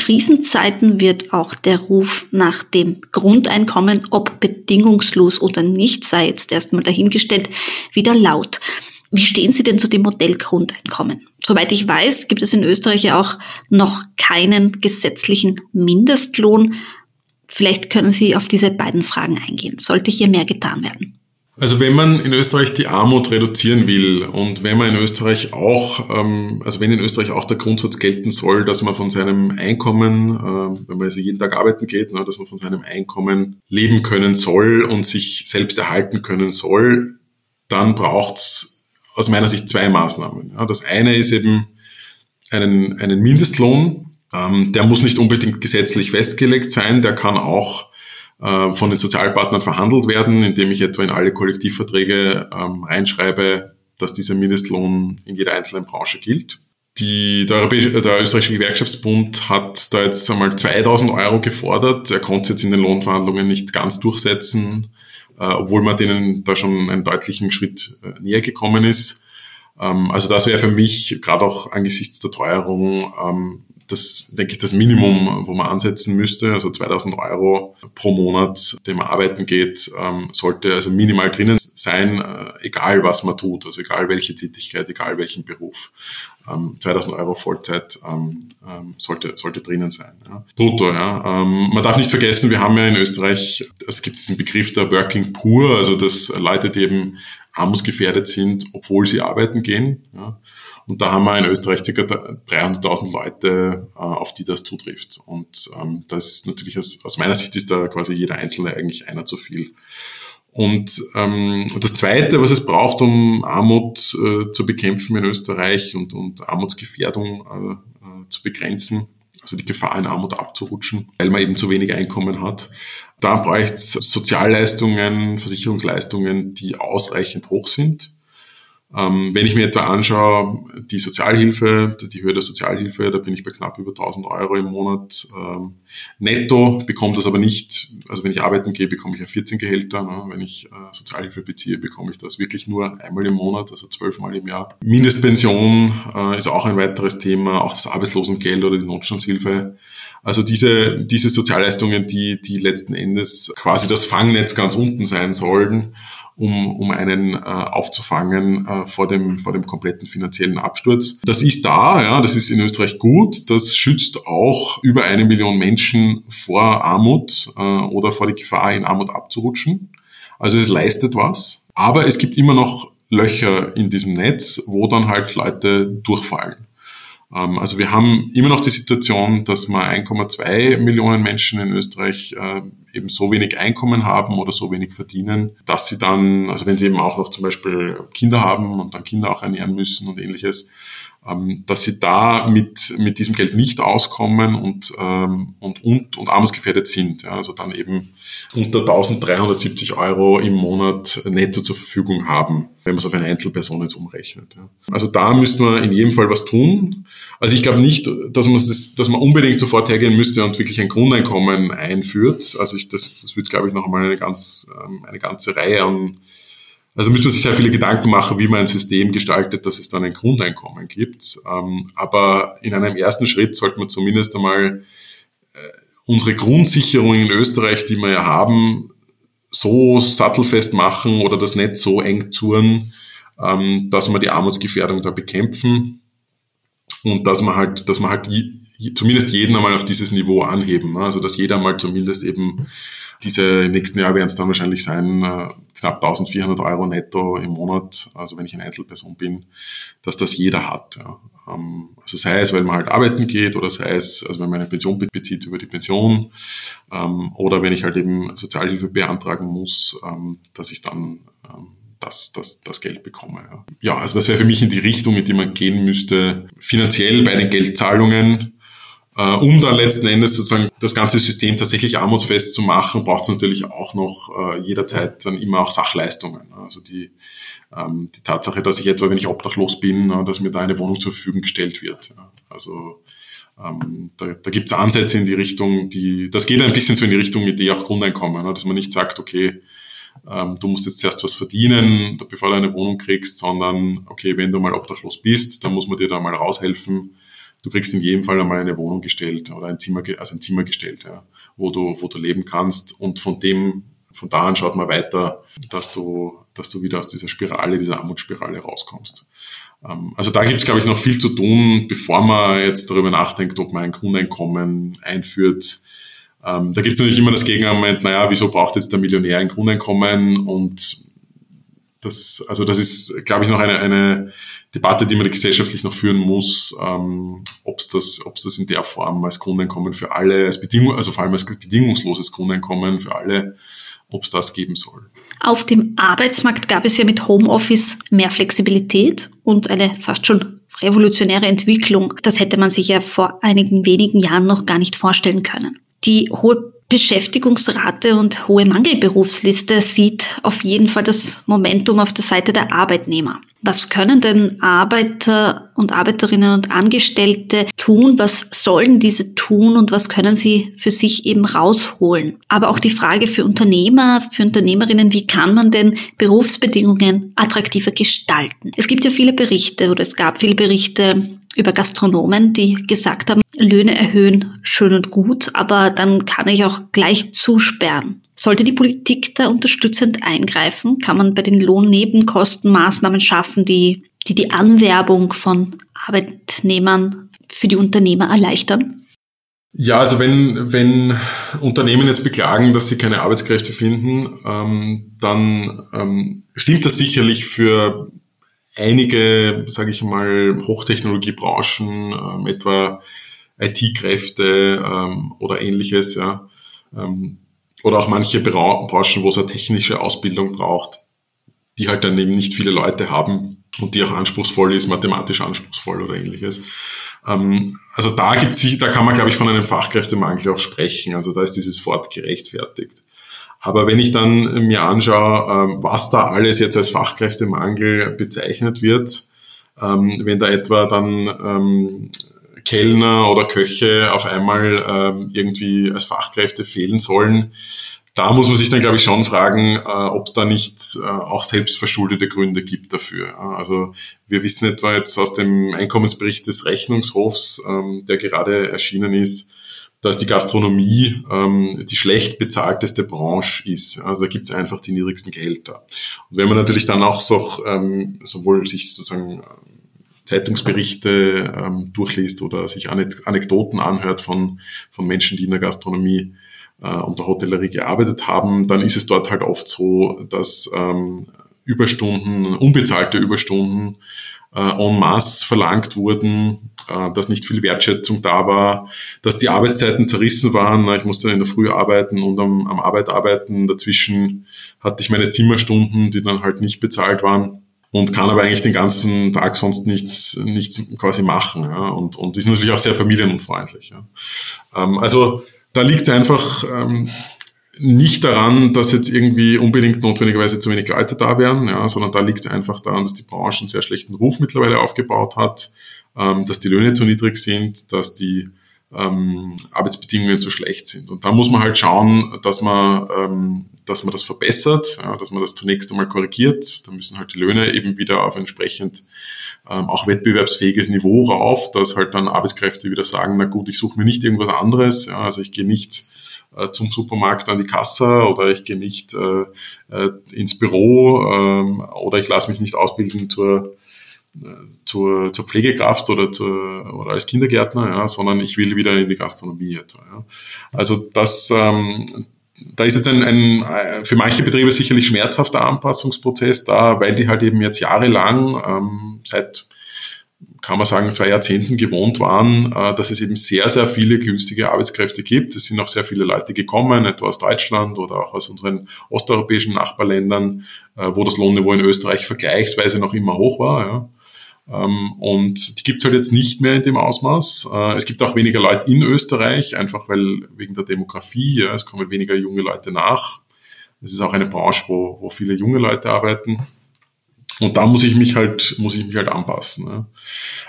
Krisenzeiten wird auch der Ruf nach dem Grundeinkommen, ob bedingungslos oder nicht, sei jetzt erstmal dahingestellt, wieder laut. Wie stehen Sie denn zu dem Modell Grundeinkommen? Soweit ich weiß, gibt es in Österreich ja auch noch keinen gesetzlichen Mindestlohn. Vielleicht können Sie auf diese beiden Fragen eingehen. Sollte hier mehr getan werden? Also wenn man in Österreich die Armut reduzieren will und wenn man in Österreich auch, ähm, also wenn in Österreich auch der Grundsatz gelten soll, dass man von seinem Einkommen, äh, wenn man also jeden Tag arbeiten geht, ne, dass man von seinem Einkommen leben können soll und sich selbst erhalten können soll, dann braucht's aus meiner Sicht zwei Maßnahmen. Das eine ist eben einen, einen Mindestlohn, ähm, der muss nicht unbedingt gesetzlich festgelegt sein, der kann auch von den Sozialpartnern verhandelt werden, indem ich etwa in alle Kollektivverträge ähm, reinschreibe, dass dieser Mindestlohn in jeder einzelnen Branche gilt. Die, der, der österreichische Gewerkschaftsbund hat da jetzt einmal 2000 Euro gefordert. Er konnte es jetzt in den Lohnverhandlungen nicht ganz durchsetzen, äh, obwohl man denen da schon einen deutlichen Schritt äh, näher gekommen ist. Ähm, also das wäre für mich, gerade auch angesichts der Teuerung, ähm, das, denke ich, das Minimum, wo man ansetzen müsste. Also 2000 Euro pro Monat, dem man arbeiten geht, ähm, sollte also minimal drinnen sein, äh, egal was man tut, also egal welche Tätigkeit, egal welchen Beruf. 2000 ähm, Euro Vollzeit ähm, sollte, sollte drinnen sein. Ja. Brutto, ja. man darf nicht vergessen, wir haben ja in Österreich, also gibt es diesen Begriff der Working Poor, also dass Leute, die eben armutsgefährdet sind, obwohl sie arbeiten gehen. Ja. Und da haben wir in Österreich ca. 300.000 Leute, äh, auf die das zutrifft. Und ähm, das ist natürlich aus, aus meiner Sicht ist da quasi jeder Einzelne eigentlich einer zu viel. Und ähm, das Zweite, was es braucht, um Armut äh, zu bekämpfen in Österreich und, und Armutsgefährdung äh, äh, zu begrenzen, also die Gefahr in Armut abzurutschen, weil man eben zu wenig Einkommen hat, da braucht es Sozialleistungen, Versicherungsleistungen, die ausreichend hoch sind ähm, wenn ich mir etwa anschaue, die Sozialhilfe, die Höhe der Sozialhilfe, da bin ich bei knapp über 1000 Euro im Monat ähm, netto, bekomme das aber nicht, also wenn ich arbeiten gehe, bekomme ich ja 14 Gehälter, ne? wenn ich äh, Sozialhilfe beziehe, bekomme ich das wirklich nur einmal im Monat, also zwölfmal im Jahr. Mindestpension äh, ist auch ein weiteres Thema, auch das Arbeitslosengeld oder die Notstandshilfe. Also diese, diese Sozialleistungen, die, die letzten Endes quasi das Fangnetz ganz unten sein sollen, um, um einen äh, aufzufangen äh, vor, dem, vor dem kompletten finanziellen Absturz. Das ist da, ja, das ist in Österreich gut. Das schützt auch über eine Million Menschen vor Armut äh, oder vor die Gefahr, in Armut abzurutschen. Also es leistet was. Aber es gibt immer noch Löcher in diesem Netz, wo dann halt Leute durchfallen. Ähm, also wir haben immer noch die Situation, dass wir 1,2 Millionen Menschen in Österreich äh, eben so wenig Einkommen haben oder so wenig verdienen, dass sie dann, also wenn sie eben auch noch zum Beispiel Kinder haben und dann Kinder auch ernähren müssen und ähnliches, ähm, dass sie da mit, mit diesem Geld nicht auskommen und, ähm, und, und, und armutsgefährdet sind. Ja, also dann eben unter 1370 Euro im Monat netto zur Verfügung haben, wenn man es auf eine Einzelperson jetzt umrechnet. Ja. Also da müsste man in jedem Fall was tun. Also ich glaube nicht, dass man, das, dass man unbedingt sofort hergehen müsste und wirklich ein Grundeinkommen einführt. Also ich, das, das wird, glaube ich, noch einmal eine, ganz, ähm, eine ganze Reihe an also müsste man sich sehr viele Gedanken machen, wie man ein System gestaltet, dass es dann ein Grundeinkommen gibt. Ähm, aber in einem ersten Schritt sollte man zumindest einmal äh, unsere Grundsicherung in Österreich, die wir ja haben, so sattelfest machen oder das Netz so eng touren, ähm, dass wir die Armutsgefährdung da bekämpfen und dass man halt, dass man halt zumindest jeden einmal auf dieses Niveau anheben. Also dass jeder mal zumindest eben Diese im nächsten Jahr werden es dann wahrscheinlich sein, äh, knapp 1400 Euro netto im Monat, also wenn ich eine Einzelperson bin, dass das jeder hat. Ähm, also sei es, weil man halt arbeiten geht oder sei es, also wenn man eine Pension bezieht über die Pension ähm, oder wenn ich halt eben Sozialhilfe beantragen muss, ähm, dass ich dann das, das, das Geld bekomme. Ja, also das wäre für mich in die Richtung, in die man gehen müsste, finanziell bei den Geldzahlungen um dann letzten Endes sozusagen das ganze System tatsächlich armutsfest zu machen, braucht es natürlich auch noch äh, jederzeit dann immer auch Sachleistungen. Also die, ähm, die Tatsache, dass ich etwa, wenn ich obdachlos bin, äh, dass mir da eine Wohnung zur Verfügung gestellt wird. Also ähm, da, da gibt es Ansätze in die Richtung, die, das geht ein bisschen so in die Richtung Idee auch Grundeinkommen, ne, dass man nicht sagt, okay, ähm, du musst jetzt zuerst was verdienen, bevor du eine Wohnung kriegst, sondern okay, wenn du mal obdachlos bist, dann muss man dir da mal raushelfen du kriegst in jedem Fall einmal eine Wohnung gestellt oder ein Zimmer, also ein Zimmer gestellt, ja, wo du, wo du leben kannst und von dem, von da an schaut man weiter, dass du, dass du wieder aus dieser Spirale, dieser Armutsspirale rauskommst. Ähm, also da gibt es, glaube ich, noch viel zu tun, bevor man jetzt darüber nachdenkt, ob man ein Grundeinkommen einführt. Ähm, da gibt es natürlich immer das Gegenargument, naja, wieso braucht jetzt der Millionär ein Grundeinkommen? Und das, also das ist, glaube ich, noch eine, eine Debatte, die man gesellschaftlich noch führen muss, ähm, ob es das, ob's das in der Form als Grundeinkommen für alle, als Bedingung, also vor allem als bedingungsloses Grundeinkommen für alle, ob es das geben soll. Auf dem Arbeitsmarkt gab es ja mit Homeoffice mehr Flexibilität und eine fast schon revolutionäre Entwicklung. Das hätte man sich ja vor einigen wenigen Jahren noch gar nicht vorstellen können. Die hohe Beschäftigungsrate und hohe Mangelberufsliste sieht auf jeden Fall das Momentum auf der Seite der Arbeitnehmer. Was können denn Arbeiter und Arbeiterinnen und Angestellte tun? Was sollen diese tun und was können sie für sich eben rausholen? Aber auch die Frage für Unternehmer, für Unternehmerinnen, wie kann man denn Berufsbedingungen attraktiver gestalten? Es gibt ja viele Berichte oder es gab viele Berichte über Gastronomen, die gesagt haben, Löhne erhöhen, schön und gut, aber dann kann ich auch gleich zusperren. Sollte die Politik da unterstützend eingreifen? Kann man bei den Lohnnebenkosten Maßnahmen schaffen, die, die die Anwerbung von Arbeitnehmern für die Unternehmer erleichtern? Ja, also wenn, wenn Unternehmen jetzt beklagen, dass sie keine Arbeitskräfte finden, ähm, dann ähm, stimmt das sicherlich für einige, sage ich mal, Hochtechnologiebranchen, ähm, etwa IT-Kräfte ähm, oder ähnliches, ja, ähm, oder auch manche Branchen, wo es eine technische Ausbildung braucht, die halt dann eben nicht viele Leute haben und die auch anspruchsvoll ist, mathematisch anspruchsvoll oder ähnliches. Ähm, also da gibt's, da kann man, glaube ich, von einem Fachkräftemangel auch sprechen. Also da ist dieses Wort gerechtfertigt. Aber wenn ich dann mir anschaue, ähm, was da alles jetzt als Fachkräftemangel bezeichnet wird, ähm, wenn da etwa dann ähm, Kellner oder Köche auf einmal irgendwie als Fachkräfte fehlen sollen, da muss man sich dann, glaube ich, schon fragen, äh, ob es da nicht äh, auch selbstverschuldete Gründe gibt dafür. Also wir wissen etwa jetzt aus dem Einkommensbericht des Rechnungshofs, der gerade erschienen ist, dass die Gastronomie ähm, die schlecht bezahlteste Branche ist. Also da gibt es einfach die niedrigsten Gehälter. Und wenn man natürlich dann auch so, ähm, sowohl sich sozusagen Zeitungsberichte ähm, durchliest oder sich Anekdoten anhört von, von Menschen, die in der Gastronomie äh, und der Hotellerie gearbeitet haben, dann ist es dort halt oft so, dass ähm, Überstunden, unbezahlte Überstunden äh, en masse verlangt wurden, äh, dass nicht viel Wertschätzung da war, dass die Arbeitszeiten zerrissen waren. Ich musste in der Früh arbeiten und am, am Arbeit arbeiten. Dazwischen hatte ich meine Zimmerstunden, die dann halt nicht bezahlt waren und kann aber eigentlich den ganzen Tag sonst nichts, nichts quasi machen. Ja, und, und ist natürlich auch sehr familienunfreundlich. Ja. Ähm, also da liegt einfach ähm, nicht daran, dass jetzt irgendwie unbedingt notwendigerweise zu wenig Leute da wären, ja, sondern da liegt es einfach daran, dass die Branche einen sehr schlechten Ruf mittlerweile aufgebaut hat, dass die Löhne zu niedrig sind, dass die ähm, Arbeitsbedingungen zu schlecht sind. Und da muss man halt schauen, dass man, ähm, dass man das verbessert, ja, dass man das zunächst einmal korrigiert. Da müssen halt die Löhne eben wieder auf entsprechend ähm, auch wettbewerbsfähiges Niveau rauf, dass halt dann Arbeitskräfte wieder sagen, na gut, ich suche mir nicht irgendwas anderes, ja, also ich gehe nicht äh, zum Supermarkt an die Kasse oder ich gehe nicht äh, äh, ins Büro ähm, oder ich lasse mich nicht ausbilden zur, zur, zur Pflegekraft oder, zur, oder als Kindergärtner, ja, sondern ich will wieder in die Gastronomie etwa. Ja. Also das, ähm, da ist jetzt ein, ein für manche Betriebe sicherlich schmerzhafter Anpassungsprozess da, weil die halt eben jetzt jahrelang ähm, seit kann man sagen, zwei Jahrzehnten gewohnt waren, äh, dass es eben sehr, sehr viele günstige Arbeitskräfte gibt. Es sind auch sehr viele Leute gekommen, etwa aus Deutschland oder auch aus unseren osteuropäischen Nachbarländern, äh, wo das Lohnniveau in Österreich vergleichsweise noch immer hoch war. Ja. Ähm, und die gibt es halt jetzt nicht mehr in dem Ausmaß. Äh, es gibt auch weniger Leute in Österreich, einfach weil wegen der Demografie, ja, es kommen weniger junge Leute nach. Es ist auch eine Branche, wo, wo viele junge Leute arbeiten. Und da muss ich mich halt, muss ich mich halt anpassen. Ne?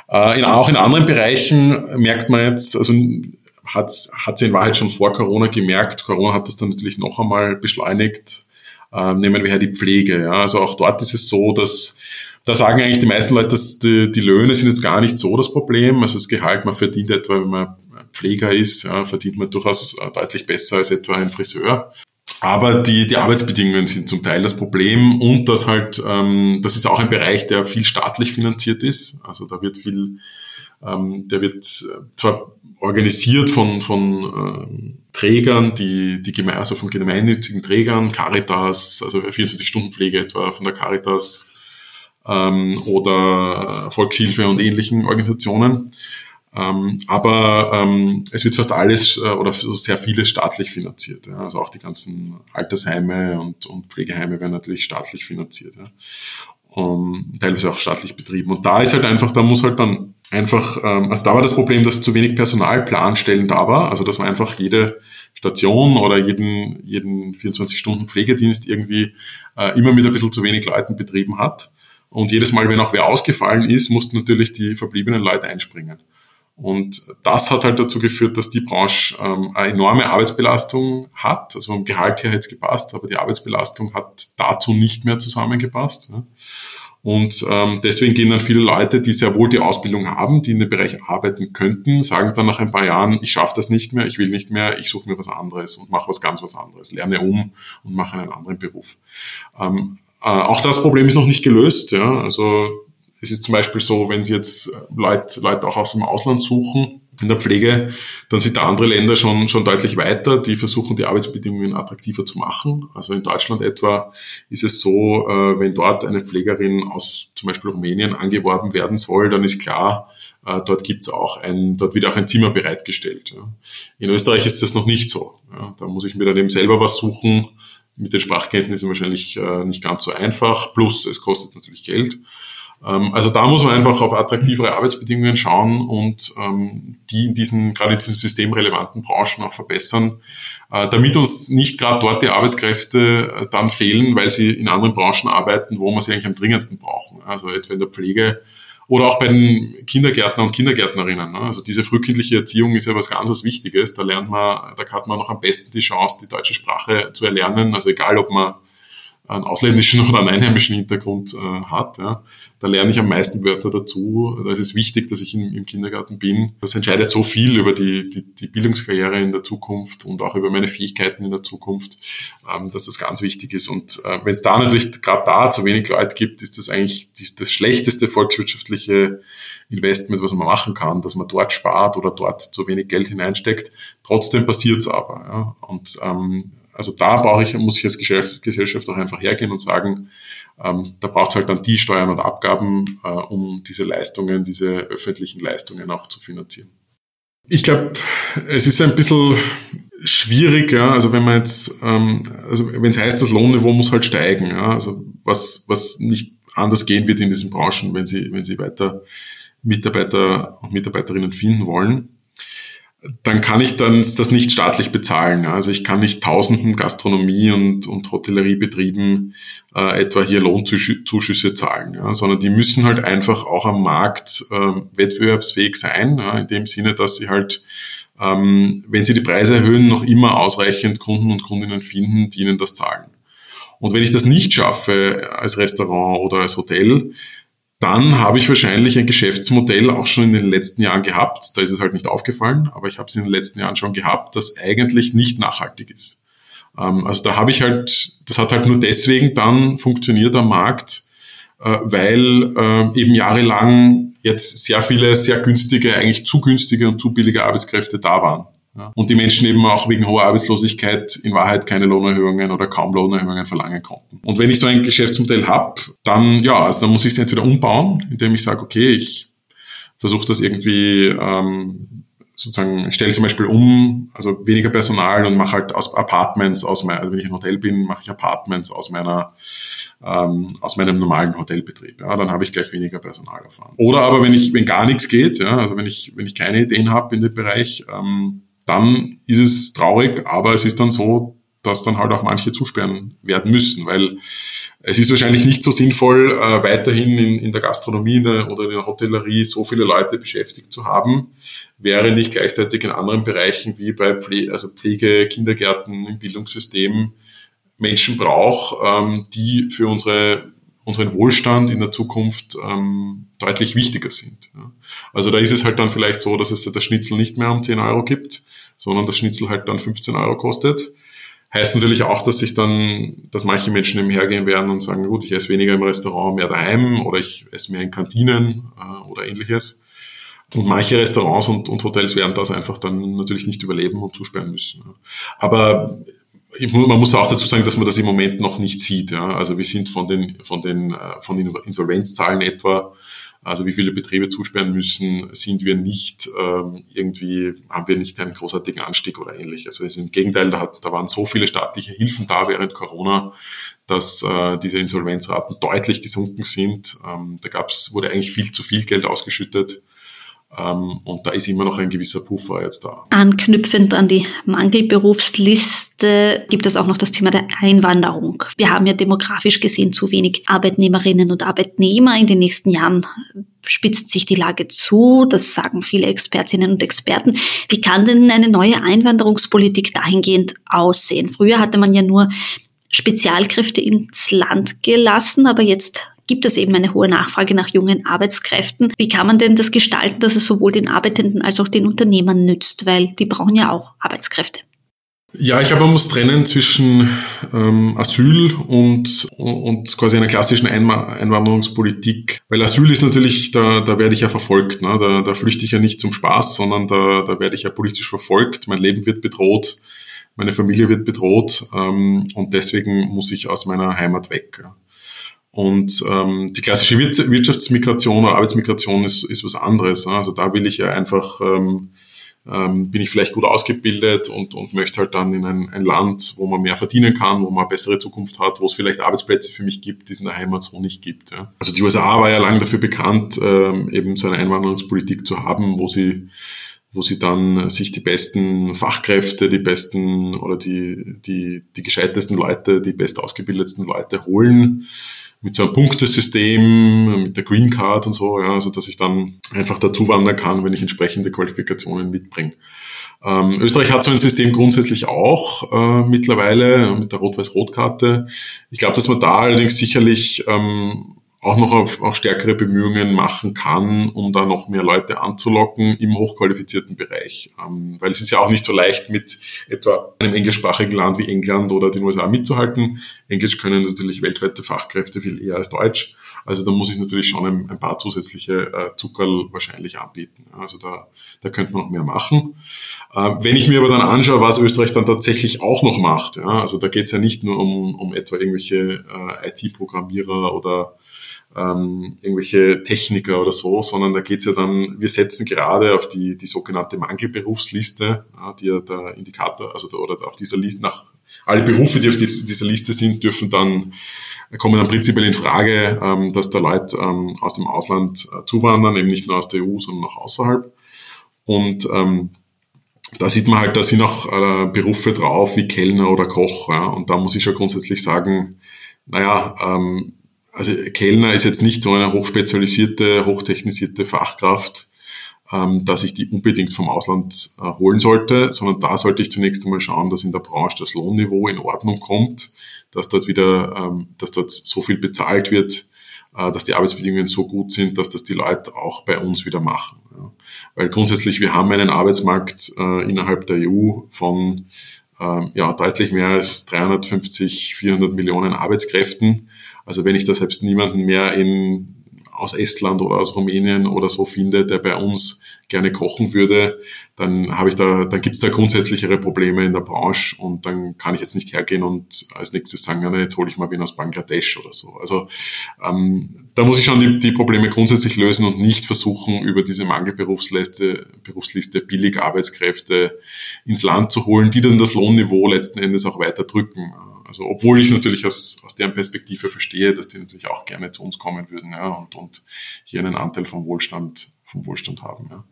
Äh, in, auch in anderen Bereichen merkt man jetzt, also hat hat sie in Wahrheit schon vor Corona gemerkt. Corona hat das dann natürlich noch einmal beschleunigt. Äh, nehmen wir her die Pflege. Ja? Also auch dort ist es so, dass da sagen eigentlich die meisten Leute, dass die, die Löhne sind jetzt gar nicht so das Problem. Also das Gehalt, man verdient etwa, wenn man Pfleger ist, ja, verdient man durchaus äh, deutlich besser als etwa ein Friseur. Aber die, die Arbeitsbedingungen sind zum Teil das Problem und das halt, ähm, das ist auch ein Bereich, der viel staatlich finanziert ist. Also da wird viel, ähm, der wird zwar organisiert von, von ähm, Trägern, die, die also von gemeinnützigen Trägern, Caritas, also 24-Stunden-Pflege etwa von der Caritas, ähm, oder Volkshilfe und ähnlichen Organisationen. Ähm, aber ähm, es wird fast alles äh, oder sehr vieles staatlich finanziert. Ja. Also auch die ganzen Altersheime und, und Pflegeheime werden natürlich staatlich finanziert. Ja. Um, teilweise auch staatlich betrieben. Und da ist halt einfach, da muss halt dann einfach, ähm, also da war das Problem, dass zu wenig Personalplanstellen da war, also dass man einfach jede Station oder jeden, jeden 24-Stunden-Pflegedienst irgendwie äh, immer mit ein bisschen zu wenig Leuten betrieben hat. Und jedes Mal, wenn auch wer ausgefallen ist, mussten natürlich die verbliebenen Leute einspringen. Und das hat halt dazu geführt, dass die Branche ähm, eine enorme Arbeitsbelastung hat. Also vom Gehalt her hätte es gepasst, aber die Arbeitsbelastung hat dazu nicht mehr zusammengepasst. Ja. Und ähm, deswegen gehen dann viele Leute, die sehr wohl die Ausbildung haben, die in dem Bereich arbeiten könnten, sagen dann nach ein paar Jahren, ich schaffe das nicht mehr, ich will nicht mehr, ich suche mir was anderes und mache was ganz was anderes, lerne um und mache einen anderen Beruf. Ähm, äh, auch das Problem ist noch nicht gelöst. Ja? Also es ist zum Beispiel so, wenn Sie jetzt Leute, Leute auch aus dem Ausland suchen in der Pflege, dann sind da andere Länder schon, schon deutlich weiter, die versuchen, die Arbeitsbedingungen attraktiver zu machen. Also in Deutschland etwa ist es so, äh, wenn dort eine Pflegerin aus zum Beispiel Rumänien angeworben werden soll, dann ist klar, äh, dort gibt's auch ein, dort wird auch ein Zimmer bereitgestellt. In Österreich ist das noch nicht so. Da muss ich mir dann eben selber was suchen, mit den Sprachkenntnissen wahrscheinlich äh, nicht ganz so einfach. Plus, es kostet natürlich Geld. Ähm, also da muss man einfach auf attraktivere Arbeitsbedingungen schauen und ähm, die in diesen, gerade in diesen systemrelevanten Branchen auch verbessern, äh, damit uns nicht gerade dort die Arbeitskräfte äh, dann fehlen, weil sie in anderen Branchen arbeiten, wo man sie eigentlich am dringendsten brauchen. Also etwa in der Pflege oder auch bei den Kindergärtner und Kindergärtnerinnen. Ne? Also diese frühkindliche Erziehung ist ja was ganz was Wichtiges. Da lernt man, da hat man noch am besten die Chance, die deutsche Sprache zu erlernen. Also egal, ob man einen ausländischen oder einen einheimischen Hintergrund äh, hat. Ja. Da lerne ich am meisten Wörter dazu. Da ist es wichtig, dass ich im, im Kindergarten bin. Das entscheidet so viel über die, die, die, Bildungskarriere in der Zukunft und auch über meine Fähigkeiten in der Zukunft, ähm, dass das ganz wichtig ist. Und äh, wenn es da natürlich gerade da zu wenig Leute gibt, ist das eigentlich die, das schlechteste volkswirtschaftliche Investment, was man machen kann, dass man dort spart oder dort zu wenig Geld hineinsteckt. Trotzdem passiert es aber. Ja. Und ähm, also da brauche ich, muss ich als Gesellschaft auch einfach hergehen und sagen, ähm, da braucht es halt dann die Steuern und Abgaben, äh, um diese Leistungen, diese öffentlichen Leistungen auch zu finanzieren. Ich glaube, es ist ein bisschen schwierig, ja, also wenn man jetzt, ähm, also wenn es heißt, das Lohnniveau muss halt steigen, ja, also was, was nicht anders gehen wird in diesen Branchen, wenn sie, wenn sie weiter Mitarbeiter und Mitarbeiterinnen finden wollen dann kann ich dann das nicht staatlich bezahlen. Also ich kann nicht tausenden Gastronomie- und, und Hotelleriebetrieben äh, etwa hier Lohnzuschüsse zahlen, ja, sondern die müssen halt einfach auch am Markt äh, wettbewerbsfähig sein, ja, in dem Sinne, dass sie halt, ähm, wenn sie die Preise erhöhen, noch immer ausreichend Kunden und Kundinnen finden, die ihnen das zahlen. Und wenn ich das nicht schaffe als Restaurant oder als Hotel, dann habe ich wahrscheinlich ein Geschäftsmodell auch schon in den letzten Jahren gehabt. Da ist es halt nicht aufgefallen, aber ich habe es in den letzten Jahren schon gehabt, das eigentlich nicht nachhaltig ist. Ähm, also da habe ich halt, das hat halt nur deswegen dann funktioniert am Markt, äh, weil äh, eben jahrelang jetzt sehr viele sehr günstige, eigentlich zu günstige und zu billige Arbeitskräfte da waren. Ja. Und die Menschen eben auch wegen hoher Arbeitslosigkeit in Wahrheit keine Lohnerhöhungen oder kaum Lohnerhöhungen verlangen konnten. Und wenn ich so ein Geschäftsmodell habe, dann ja, also dann muss ich es entweder umbauen, indem ich sage, okay, ich versuche das irgendwie ähm, sozusagen, stelle zum Beispiel um, also weniger Personal und mache halt aus Apartments aus meiner, also wenn ich ein Hotel bin, mache ich Apartments aus meiner ähm, aus meinem normalen Hotelbetrieb. Ja, dann habe ich gleich weniger Personal erfahren. Oder aber wenn ich, wenn gar nichts geht, ja, also wenn ich, wenn ich keine Ideen habe in dem Bereich, ähm, dann ist es traurig, aber es ist dann so, dass dann halt auch manche zusperren werden müssen, weil es ist wahrscheinlich nicht so sinnvoll, äh, weiterhin in, in der Gastronomie oder in der Hotellerie so viele Leute beschäftigt zu haben, während ich gleichzeitig in anderen Bereichen wie bei Pflege, also Pflege, Kindergärten, im Bildungssystem Menschen brauche, ähm, die für unsere, unseren Wohlstand in der Zukunft ähm, deutlich wichtiger sind. Ja. Also da ist es halt dann vielleicht so, dass es das Schnitzel nicht mehr um 10 Euro gibt, sondern das Schnitzel halt dann 15 Euro kostet. Heißt natürlich auch, dass sich dann, dass manche Menschen eben hergehen werden und sagen, gut, ich esse weniger im Restaurant, mehr daheim oder ich esse mehr in Kantinen äh, oder ähnliches. Und manche Restaurants und, und Hotels werden das einfach dann natürlich nicht überleben und zusperren müssen. Aber man muss auch dazu sagen, dass man das im Moment noch nicht sieht. Ja. Also wir sind von den, von den, äh, von den Insolvenzzahlen etwa also wie viele Betriebe zusperren müssen, sind wir nicht ähm, irgendwie, haben wir nicht einen großartigen Anstieg oder ähnliches. Also im Gegenteil, da, hat, da waren so viele staatliche Hilfen da während Corona, dass äh, diese Insolvenzraten deutlich gesunken sind. Ähm, da gab's, wurde eigentlich viel zu viel Geld ausgeschüttet. Ähm, und da ist immer noch ein gewisser Puffer jetzt da. Anknüpfend an die Mangelberufsliste gibt es auch noch das Thema der Einwanderung. Wir haben ja demografisch gesehen zu wenig Arbeitnehmerinnen und Arbeitnehmer. In den nächsten Jahren spitzt sich die Lage zu. Das sagen viele Expertinnen und Experten. Wie kann denn eine neue Einwanderungspolitik dahingehend aussehen? Früher hatte man ja nur Spezialkräfte ins Land gelassen, aber jetzt gibt es eben eine hohe Nachfrage nach jungen Arbeitskräften. Wie kann man denn das gestalten, dass es sowohl den Arbeitenden als auch den Unternehmern nützt? Weil die brauchen ja auch Arbeitskräfte. Ja, ich glaube, man muss trennen zwischen ähm, Asyl und, und quasi einer klassischen Einwanderungspolitik. Weil Asyl ist natürlich, da, da werde ich ja verfolgt. Ne? Da, da flüchte ich ja nicht zum Spaß, sondern da, da werde ich ja politisch verfolgt. Mein Leben wird bedroht, meine Familie wird bedroht ähm, und deswegen muss ich aus meiner Heimat weg. Und ähm, die klassische Wirtschaftsmigration oder Arbeitsmigration ist, ist was anderes. Ne? Also da will ich ja einfach, ähm, ähm, bin ich vielleicht gut ausgebildet und, und möchte halt dann in ein, ein Land, wo man mehr verdienen kann, wo man eine bessere Zukunft hat, wo es vielleicht Arbeitsplätze für mich gibt, die es in der Heimat so nicht gibt. Ja? Also die USA war ja lange dafür bekannt, ähm, eben so eine Einwanderungspolitik zu haben, wo sie wo sie dann sich die besten Fachkräfte, die besten oder die, die, die gescheitesten Leute, die best ausgebildetsten Leute holen mit so einem Punktesystem, mit der Green Card und so, ja, also dass ich dann einfach dazu wandern kann, wenn ich entsprechende Qualifikationen mitbringe. Ähm, Österreich hat so ein System grundsätzlich auch äh, mittlerweile mit der Rot-Weiß-Rot-Karte. Ich glaube, dass man da allerdings sicherlich ähm, auch noch auf, auch stärkere Bemühungen machen kann, um da noch mehr Leute anzulocken im hochqualifizierten Bereich. Ähm, weil es ist ja auch nicht so leicht, mit etwa einem englischsprachigen Land wie England oder den USA mitzuhalten. Englisch können natürlich weltweite Fachkräfte viel eher als Deutsch. Also da muss ich natürlich schon ein, ein paar zusätzliche äh, Zuckerl wahrscheinlich anbieten. Also da, da könnte man noch mehr machen. Äh, wenn ich mir aber dann anschaue, was Österreich dann tatsächlich auch noch macht, ja, also da geht es ja nicht nur um, um etwa irgendwelche äh, IT-Programmierer oder ähm, irgendwelche Techniker oder so, sondern da geht's ja dann, wir setzen gerade auf die, die sogenannte Mangelberufsliste, ja, die ja der Indikator, also der, oder auf dieser Liste, nach alle Berufe, die auf dieser Liste sind, dürfen dann kommen dann prinzipiell in Frage, ähm, dass da Leute ähm, aus dem Ausland äh, zuwandern, eben nicht nur aus der EU, sondern auch außerhalb. Und ähm, da sieht man halt, da sind auch äh, Berufe drauf wie Kellner oder Koch. Ja? Und da muss ich schon grundsätzlich sagen, naja, ähm, also Kellner ist jetzt nicht so eine hochspezialisierte, hochtechnisierte Fachkraft, ähm, dass ich die unbedingt vom Ausland äh, holen sollte, sondern da sollte ich zunächst einmal schauen, dass in der Branche das Lohnniveau in Ordnung kommt, dass dort wieder, ähm, dass dort so viel bezahlt wird, äh, dass die Arbeitsbedingungen so gut sind, dass das die Leute auch bei uns wieder machen. Ja. Weil grundsätzlich wir haben einen Arbeitsmarkt äh, innerhalb der EU von ähm, ja, deutlich mehr als 350, 400 Millionen Arbeitskräften. Also wenn ich da selbst niemanden mehr in aus Estland oder aus Rumänien oder so finde, der bei uns gerne kochen würde, dann habe ich da, dann gibt es da grundsätzlichere Probleme in der Branche und dann kann ich jetzt nicht hergehen und als nächstes sagen, ja, jetzt hole ich mal wen aus Bangladesch oder so. Also ähm, da muss ich schon die, die Probleme grundsätzlich lösen und nicht versuchen, über diese Mangelberufsliste Berufsliste billig Arbeitskräfte ins Land zu holen, die dann das Lohnniveau letzten Endes auch weiter drücken. Also obwohl ich natürlich aus, aus deren Perspektive verstehe, dass die natürlich auch gerne zu uns kommen würden ja, und, und hier einen Anteil vom Wohlstand, vom Wohlstand haben. Ja.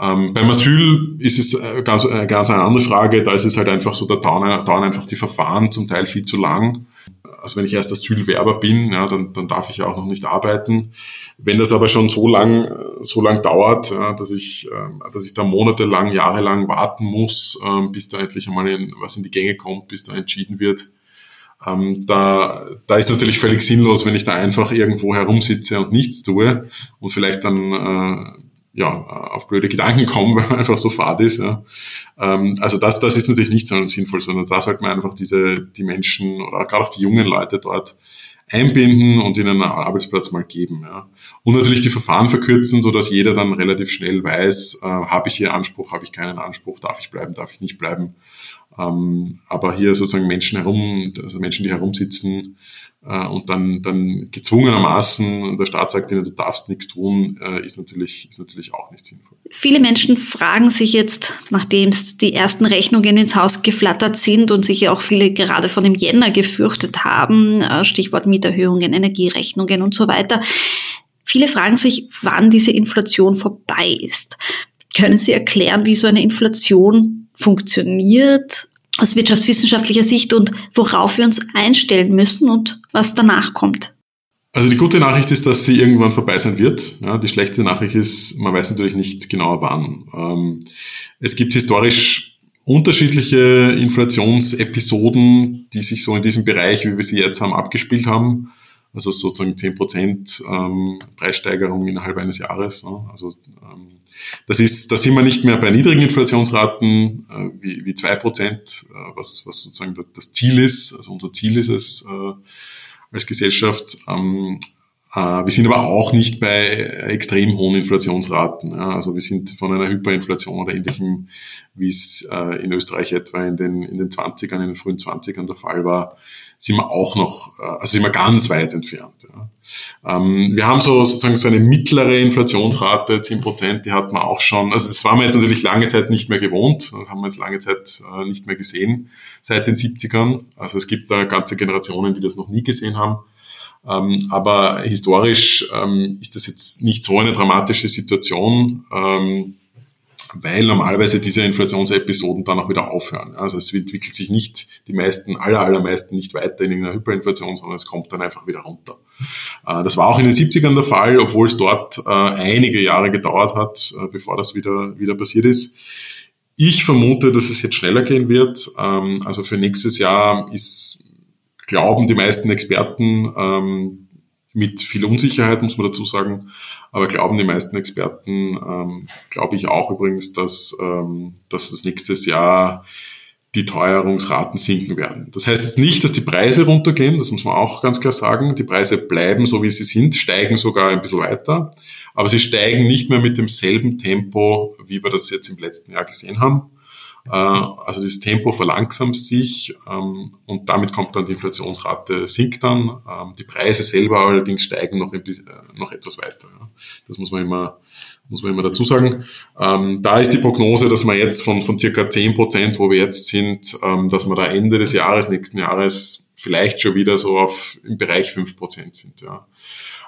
Ähm, beim Asyl ist es äh, ganz, äh, ganz eine andere Frage. Da ist es halt einfach so, da dauern, dauern einfach die Verfahren zum Teil viel zu lang. Also wenn ich erst Asylwerber bin, ja, dann, dann darf ich ja auch noch nicht arbeiten. Wenn das aber schon so lang, so lang dauert, ja, dass ich, äh, dass ich da monatelang, jahrelang warten muss, äh, bis da endlich einmal in, was in die Gänge kommt, bis da entschieden wird, ähm, da, da ist natürlich völlig sinnlos, wenn ich da einfach irgendwo herumsitze und nichts tue und vielleicht dann äh, ja, auf blöde Gedanken komme, weil man einfach so fad ist. Ja. Ähm, also das, das ist natürlich nicht so sinnvoll, sondern da sollte man einfach diese, die Menschen oder gerade auch die jungen Leute dort einbinden und ihnen einen Arbeitsplatz mal geben. Ja. Und natürlich die Verfahren verkürzen, so dass jeder dann relativ schnell weiß, äh, habe ich hier Anspruch, habe ich keinen Anspruch, darf ich bleiben, darf ich nicht bleiben. Ähm, aber hier sozusagen Menschen herum, also Menschen, die herumsitzen äh, und dann, dann gezwungenermaßen der Staat sagt ihnen, du darfst nichts tun, äh, ist, natürlich, ist natürlich auch nicht sinnvoll. Viele Menschen fragen sich jetzt, nachdem die ersten Rechnungen ins Haus geflattert sind und sich ja auch viele gerade von dem Jänner gefürchtet haben, äh, Stichwort Mieterhöhungen, Energierechnungen und so weiter, viele fragen sich, wann diese Inflation vorbei ist. Können Sie erklären, wie so eine Inflation funktioniert aus wirtschaftswissenschaftlicher Sicht und worauf wir uns einstellen müssen und was danach kommt? Also die gute Nachricht ist, dass sie irgendwann vorbei sein wird. Ja, die schlechte Nachricht ist, man weiß natürlich nicht genau wann. Ähm, es gibt historisch unterschiedliche Inflationsepisoden, die sich so in diesem Bereich, wie wir sie jetzt haben, abgespielt haben. Also sozusagen 10% ähm, Preissteigerung innerhalb eines Jahres. Also ähm, das ist, da sind wir nicht mehr bei niedrigen Inflationsraten äh, wie, wie 2%, äh, was, was sozusagen das Ziel ist. Also unser Ziel ist es äh, als Gesellschaft. Ähm, äh, wir sind aber auch nicht bei extrem hohen Inflationsraten. Also wir sind von einer Hyperinflation oder ähnlichem, wie es äh, in Österreich etwa in den, in den 20ern, in den frühen 20ern der Fall war, sind wir auch noch, äh, also sind wir ganz weit entfernt. Ähm, wir haben so sozusagen so eine mittlere Inflationsrate, 10 Prozent, die hat man auch schon, also das waren wir jetzt natürlich lange Zeit nicht mehr gewohnt, das haben wir jetzt lange Zeit äh, nicht mehr gesehen, seit den 70ern. Also es gibt da ganze Generationen, die das noch nie gesehen haben. Ähm, aber historisch ähm, ist das jetzt nicht so eine dramatische Situation. Weil normalerweise diese Inflationsepisoden dann auch wieder aufhören. Also es entwickelt sich nicht die meisten, aller, allermeisten nicht weiter in einer Hyperinflation, sondern es kommt dann einfach wieder runter. Äh, das war auch in den 70ern der Fall, obwohl es dort äh, einige Jahre gedauert hat, äh, bevor das wieder, wieder passiert ist. Ich vermute, dass es jetzt schneller gehen wird. Ähm, also für nächstes Jahr ist, glauben die meisten Experten, ähm, mit viel Unsicherheit, muss man dazu sagen. Aber glauben die meisten Experten, ähm, glaube ich auch übrigens, dass, ähm, dass das nächstes Jahr die Teuerungsraten sinken werden. Das heißt jetzt nicht, dass die Preise runtergehen, das muss man auch ganz klar sagen. Die Preise bleiben so, wie sie sind, steigen sogar ein bisschen weiter, aber sie steigen nicht mehr mit demselben Tempo, wie wir das jetzt im letzten Jahr gesehen haben. Äh, also das Tempo verlangsamt sich ähm, und damit kommt dann die Inflationsrate sinkt dann. Ähm, die Preise selber allerdings steigen noch, bisschen, äh, noch etwas weiter. Das muss man immer, muss man immer dazu sagen. Ähm, da ist die Prognose, dass wir jetzt von, von circa 10 Prozent, wo wir jetzt sind, dass wir da Ende des Jahres, nächsten Jahres vielleicht schon wieder so auf im Bereich 5 Prozent sind. Ja.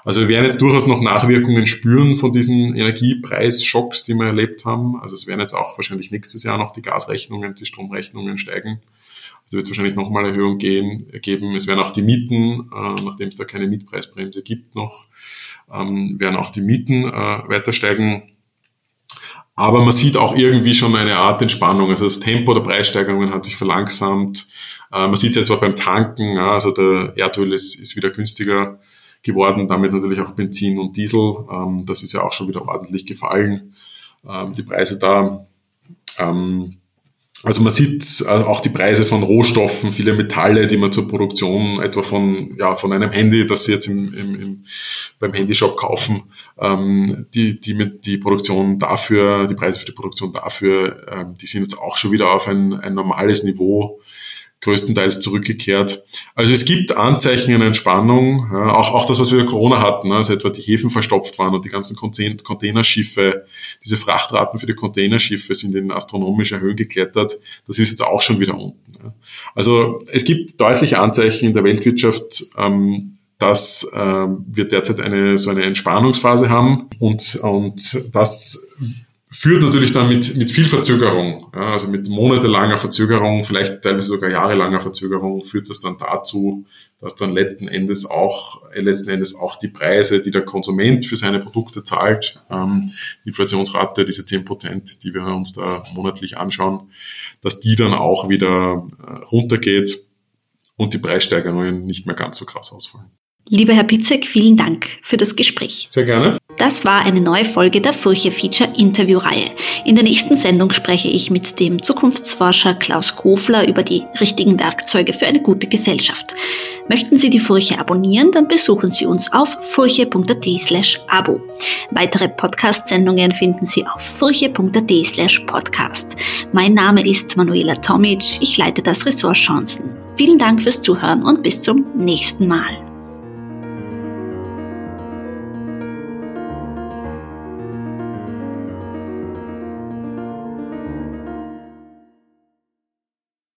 Also wir werden jetzt durchaus noch Nachwirkungen spüren von diesen Energiepreisschocks, die wir erlebt haben. Also es werden jetzt auch wahrscheinlich nächstes Jahr noch die Gasrechnungen, die Stromrechnungen steigen. Also wird es wahrscheinlich nochmal Erhöhung gehen, geben. Es werden auch die Mieten, äh, nachdem es da keine Mietpreisbremse gibt noch, ähm, werden auch die Mieten äh, weiter steigen. Aber man sieht auch irgendwie schon eine Art Entspannung. Also das Tempo der Preissteigerungen hat sich verlangsamt. Äh, man sieht es jetzt zwar beim Tanken, ja, also der Erdöl ist, ist wieder günstiger geworden, damit natürlich auch Benzin und Diesel. Ähm, das ist ja auch schon wieder ordentlich gefallen, ähm, die Preise da. Ähm, also man sieht äh, auch die Preise von Rohstoffen, viele Metalle, die man zur Produktion etwa von, ja, von einem Handy, das Sie jetzt im, im, im, beim Handyshop kaufen, ähm, die, die mit die Produktion dafür, die Preise für die Produktion dafür, ähm, die sind jetzt auch schon wieder auf ein, ein normales Niveau größtenteils zurückgekehrt. Also es gibt Anzeichen einer Entspannung, ja, auch, auch das, was wir in Corona hatten, ne, also etwa die Häfen verstopft waren und die ganzen Containerschiffe, diese Frachtraten für die Containerschiffe sind in astronomische Höhen geklettert. Das ist jetzt auch schon wieder unten. Ja. Also es gibt deutliche Anzeichen in der Weltwirtschaft, ähm, dass äh, wir derzeit eine so eine Entspannungsphase haben und, und das führt natürlich dann mit, mit viel Verzögerung, ja, also mit monatelanger Verzögerung, vielleicht teilweise sogar jahrelanger Verzögerung, führt das dann dazu, dass dann letzten Endes auch, äh, letzten Endes auch die Preise, die der Konsument für seine Produkte zahlt, ähm, die Inflationsrate, diese 10 Prozent, die wir uns da monatlich anschauen, dass die dann auch wieder äh, runtergeht und die Preissteigerungen nicht mehr ganz so krass ausfallen. Lieber Herr Pitzek, vielen Dank für das Gespräch. Sehr gerne. Das war eine neue Folge der Furche Feature Interviewreihe. In der nächsten Sendung spreche ich mit dem Zukunftsforscher Klaus Kofler über die richtigen Werkzeuge für eine gute Gesellschaft. Möchten Sie die Furche abonnieren, dann besuchen Sie uns auf furche.at slash abo. Weitere Podcast-Sendungen finden Sie auf furche.at slash podcast. Mein Name ist Manuela Tomic, ich leite das Ressort Chancen. Vielen Dank fürs Zuhören und bis zum nächsten Mal.